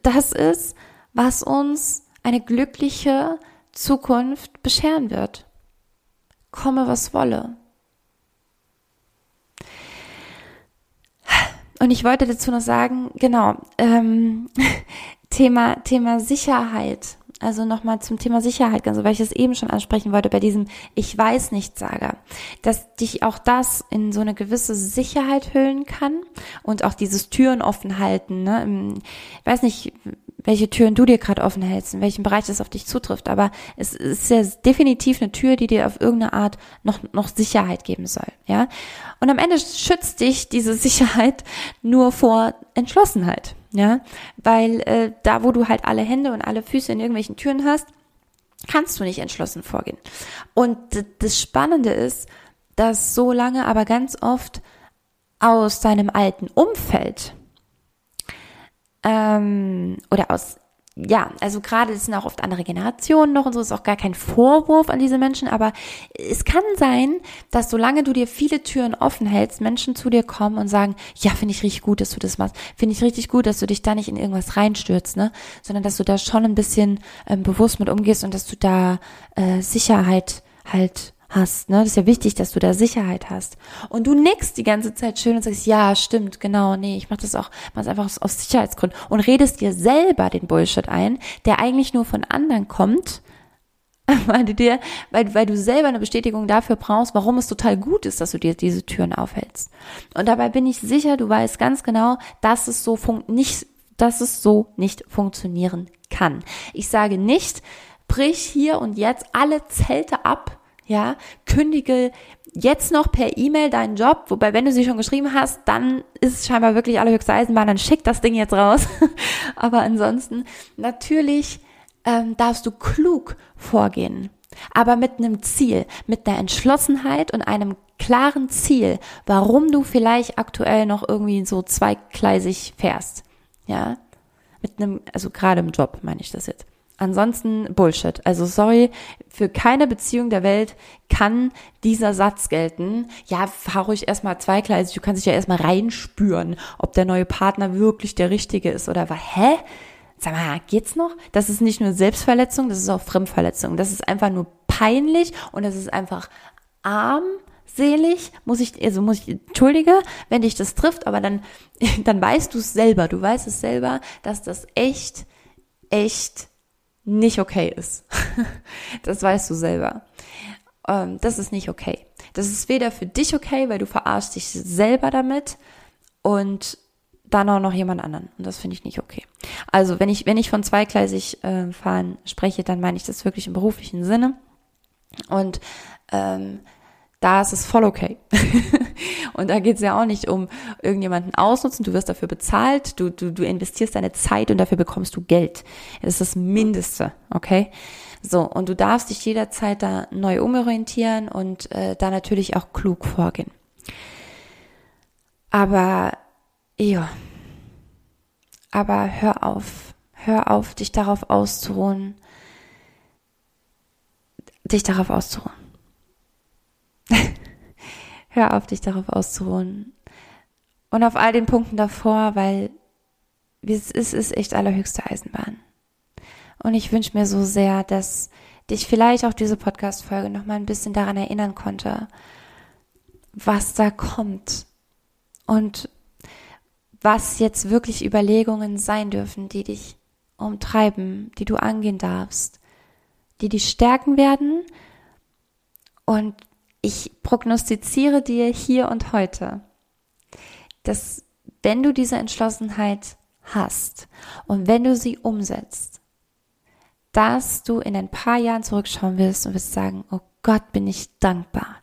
A: das ist, was uns eine glückliche Zukunft bescheren wird. Komme, was wolle. Und ich wollte dazu noch sagen, genau, ähm, [LAUGHS] Thema, Thema Sicherheit. Also nochmal zum Thema Sicherheit, also weil ich es eben schon ansprechen wollte bei diesem Ich weiß nicht Sager, dass dich auch das in so eine gewisse Sicherheit hüllen kann und auch dieses Türen offen halten. Ne? Ich weiß nicht, welche Türen du dir gerade offen hältst, in welchem Bereich das auf dich zutrifft, aber es ist ja definitiv eine Tür, die dir auf irgendeine Art noch, noch Sicherheit geben soll, ja. Und am Ende schützt dich diese [LAUGHS] Sicherheit nur vor Entschlossenheit ja, weil äh, da, wo du halt alle Hände und alle Füße in irgendwelchen Türen hast, kannst du nicht entschlossen vorgehen. Und das Spannende ist, dass so lange aber ganz oft aus deinem alten Umfeld ähm, oder aus ja, also gerade es sind auch oft andere Generationen noch und so ist auch gar kein Vorwurf an diese Menschen, aber es kann sein, dass solange du dir viele Türen offen hältst, Menschen zu dir kommen und sagen, ja, finde ich richtig gut, dass du das machst, finde ich richtig gut, dass du dich da nicht in irgendwas reinstürzt, ne, sondern dass du da schon ein bisschen ähm, bewusst mit umgehst und dass du da äh, Sicherheit halt hast. Ne? Das ist ja wichtig, dass du da Sicherheit hast. Und du nickst die ganze Zeit schön und sagst, ja, stimmt, genau, nee, ich mach das auch, mach das einfach aus, aus Sicherheitsgründen und redest dir selber den Bullshit ein, der eigentlich nur von anderen kommt, [LAUGHS] weil du dir, weil, weil du selber eine Bestätigung dafür brauchst, warum es total gut ist, dass du dir diese Türen aufhältst. Und dabei bin ich sicher, du weißt ganz genau, dass es so fun nicht, dass es so nicht funktionieren kann. Ich sage nicht, brich hier und jetzt alle Zelte ab, ja, kündige jetzt noch per E-Mail deinen Job, wobei wenn du sie schon geschrieben hast, dann ist es scheinbar wirklich allerhöchste Eisenbahn, dann schick das Ding jetzt raus. [LAUGHS] Aber ansonsten, natürlich ähm, darfst du klug vorgehen, aber mit einem Ziel, mit einer Entschlossenheit und einem klaren Ziel, warum du vielleicht aktuell noch irgendwie so zweigleisig fährst. Ja, mit einem, also gerade im Job meine ich das jetzt. Ansonsten Bullshit. Also sorry, für keine Beziehung der Welt kann dieser Satz gelten. Ja, fahr ruhig erstmal zweigleisig, du kannst dich ja erstmal reinspüren, ob der neue Partner wirklich der richtige ist oder was. Hä? Sag mal, geht's noch? Das ist nicht nur Selbstverletzung, das ist auch Fremdverletzung. Das ist einfach nur peinlich und das ist einfach armselig, muss ich, also muss ich, entschuldige, wenn dich das trifft, aber dann, [LAUGHS] dann weißt du es selber. Du weißt es selber, dass das echt, echt nicht okay ist. [LAUGHS] das weißt du selber. Ähm, das ist nicht okay. Das ist weder für dich okay, weil du verarschst dich selber damit und dann auch noch jemand anderen. Und das finde ich nicht okay. Also wenn ich, wenn ich von zweigleisig äh, fahren spreche, dann meine ich das wirklich im beruflichen Sinne. Und ähm, da ist es voll okay. [LAUGHS] und da geht es ja auch nicht um irgendjemanden ausnutzen, du wirst dafür bezahlt, du, du, du investierst deine Zeit und dafür bekommst du Geld. Das ist das Mindeste, okay? So, und du darfst dich jederzeit da neu umorientieren und äh, da natürlich auch klug vorgehen. Aber ja, aber hör auf, hör auf, dich darauf auszuruhen, dich darauf auszuruhen. [LAUGHS] Hör auf, dich darauf auszuruhen. Und auf all den Punkten davor, weil es ist, ist echt allerhöchste Eisenbahn. Und ich wünsche mir so sehr, dass dich vielleicht auch diese Podcast-Folge nochmal ein bisschen daran erinnern konnte, was da kommt. Und was jetzt wirklich Überlegungen sein dürfen, die dich umtreiben, die du angehen darfst, die dich stärken werden und ich prognostiziere dir hier und heute, dass wenn du diese Entschlossenheit hast und wenn du sie umsetzt, dass du in ein paar Jahren zurückschauen wirst und wirst sagen, oh Gott, bin ich dankbar.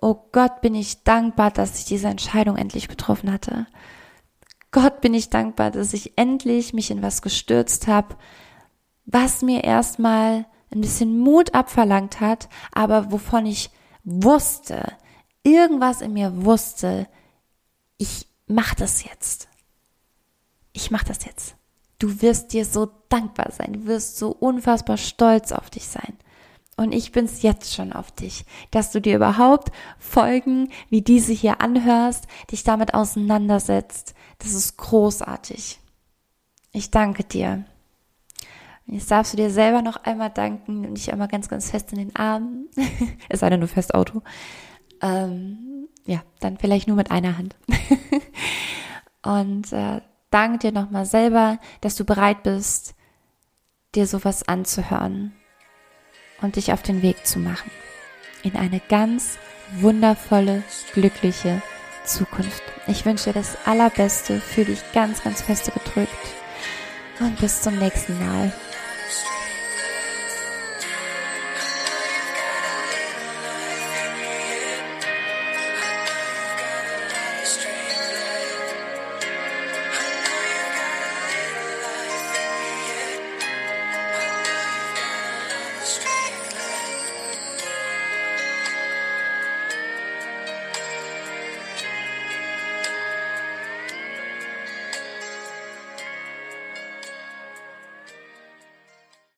A: Oh Gott, bin ich dankbar, dass ich diese Entscheidung endlich getroffen hatte. Gott, bin ich dankbar, dass ich endlich mich in was gestürzt habe, was mir erstmal ein bisschen Mut abverlangt hat, aber wovon ich wusste, irgendwas in mir wusste, ich mach das jetzt. Ich mach das jetzt. Du wirst dir so dankbar sein, du wirst so unfassbar stolz auf dich sein. Und ich bin's jetzt schon auf dich, dass du dir überhaupt Folgen wie diese hier anhörst, dich damit auseinandersetzt. Das ist großartig. Ich danke dir. Jetzt darfst du dir selber noch einmal danken und dich einmal ganz, ganz fest in den Armen. [LAUGHS] es sei denn, du fährst Auto. Ähm, ja, dann vielleicht nur mit einer Hand. [LAUGHS] und äh, danke dir nochmal selber, dass du bereit bist, dir sowas anzuhören und dich auf den Weg zu machen. In eine ganz wundervolle, glückliche Zukunft. Ich wünsche dir das Allerbeste, fühle dich ganz, ganz feste gedrückt und bis zum nächsten Mal. strange.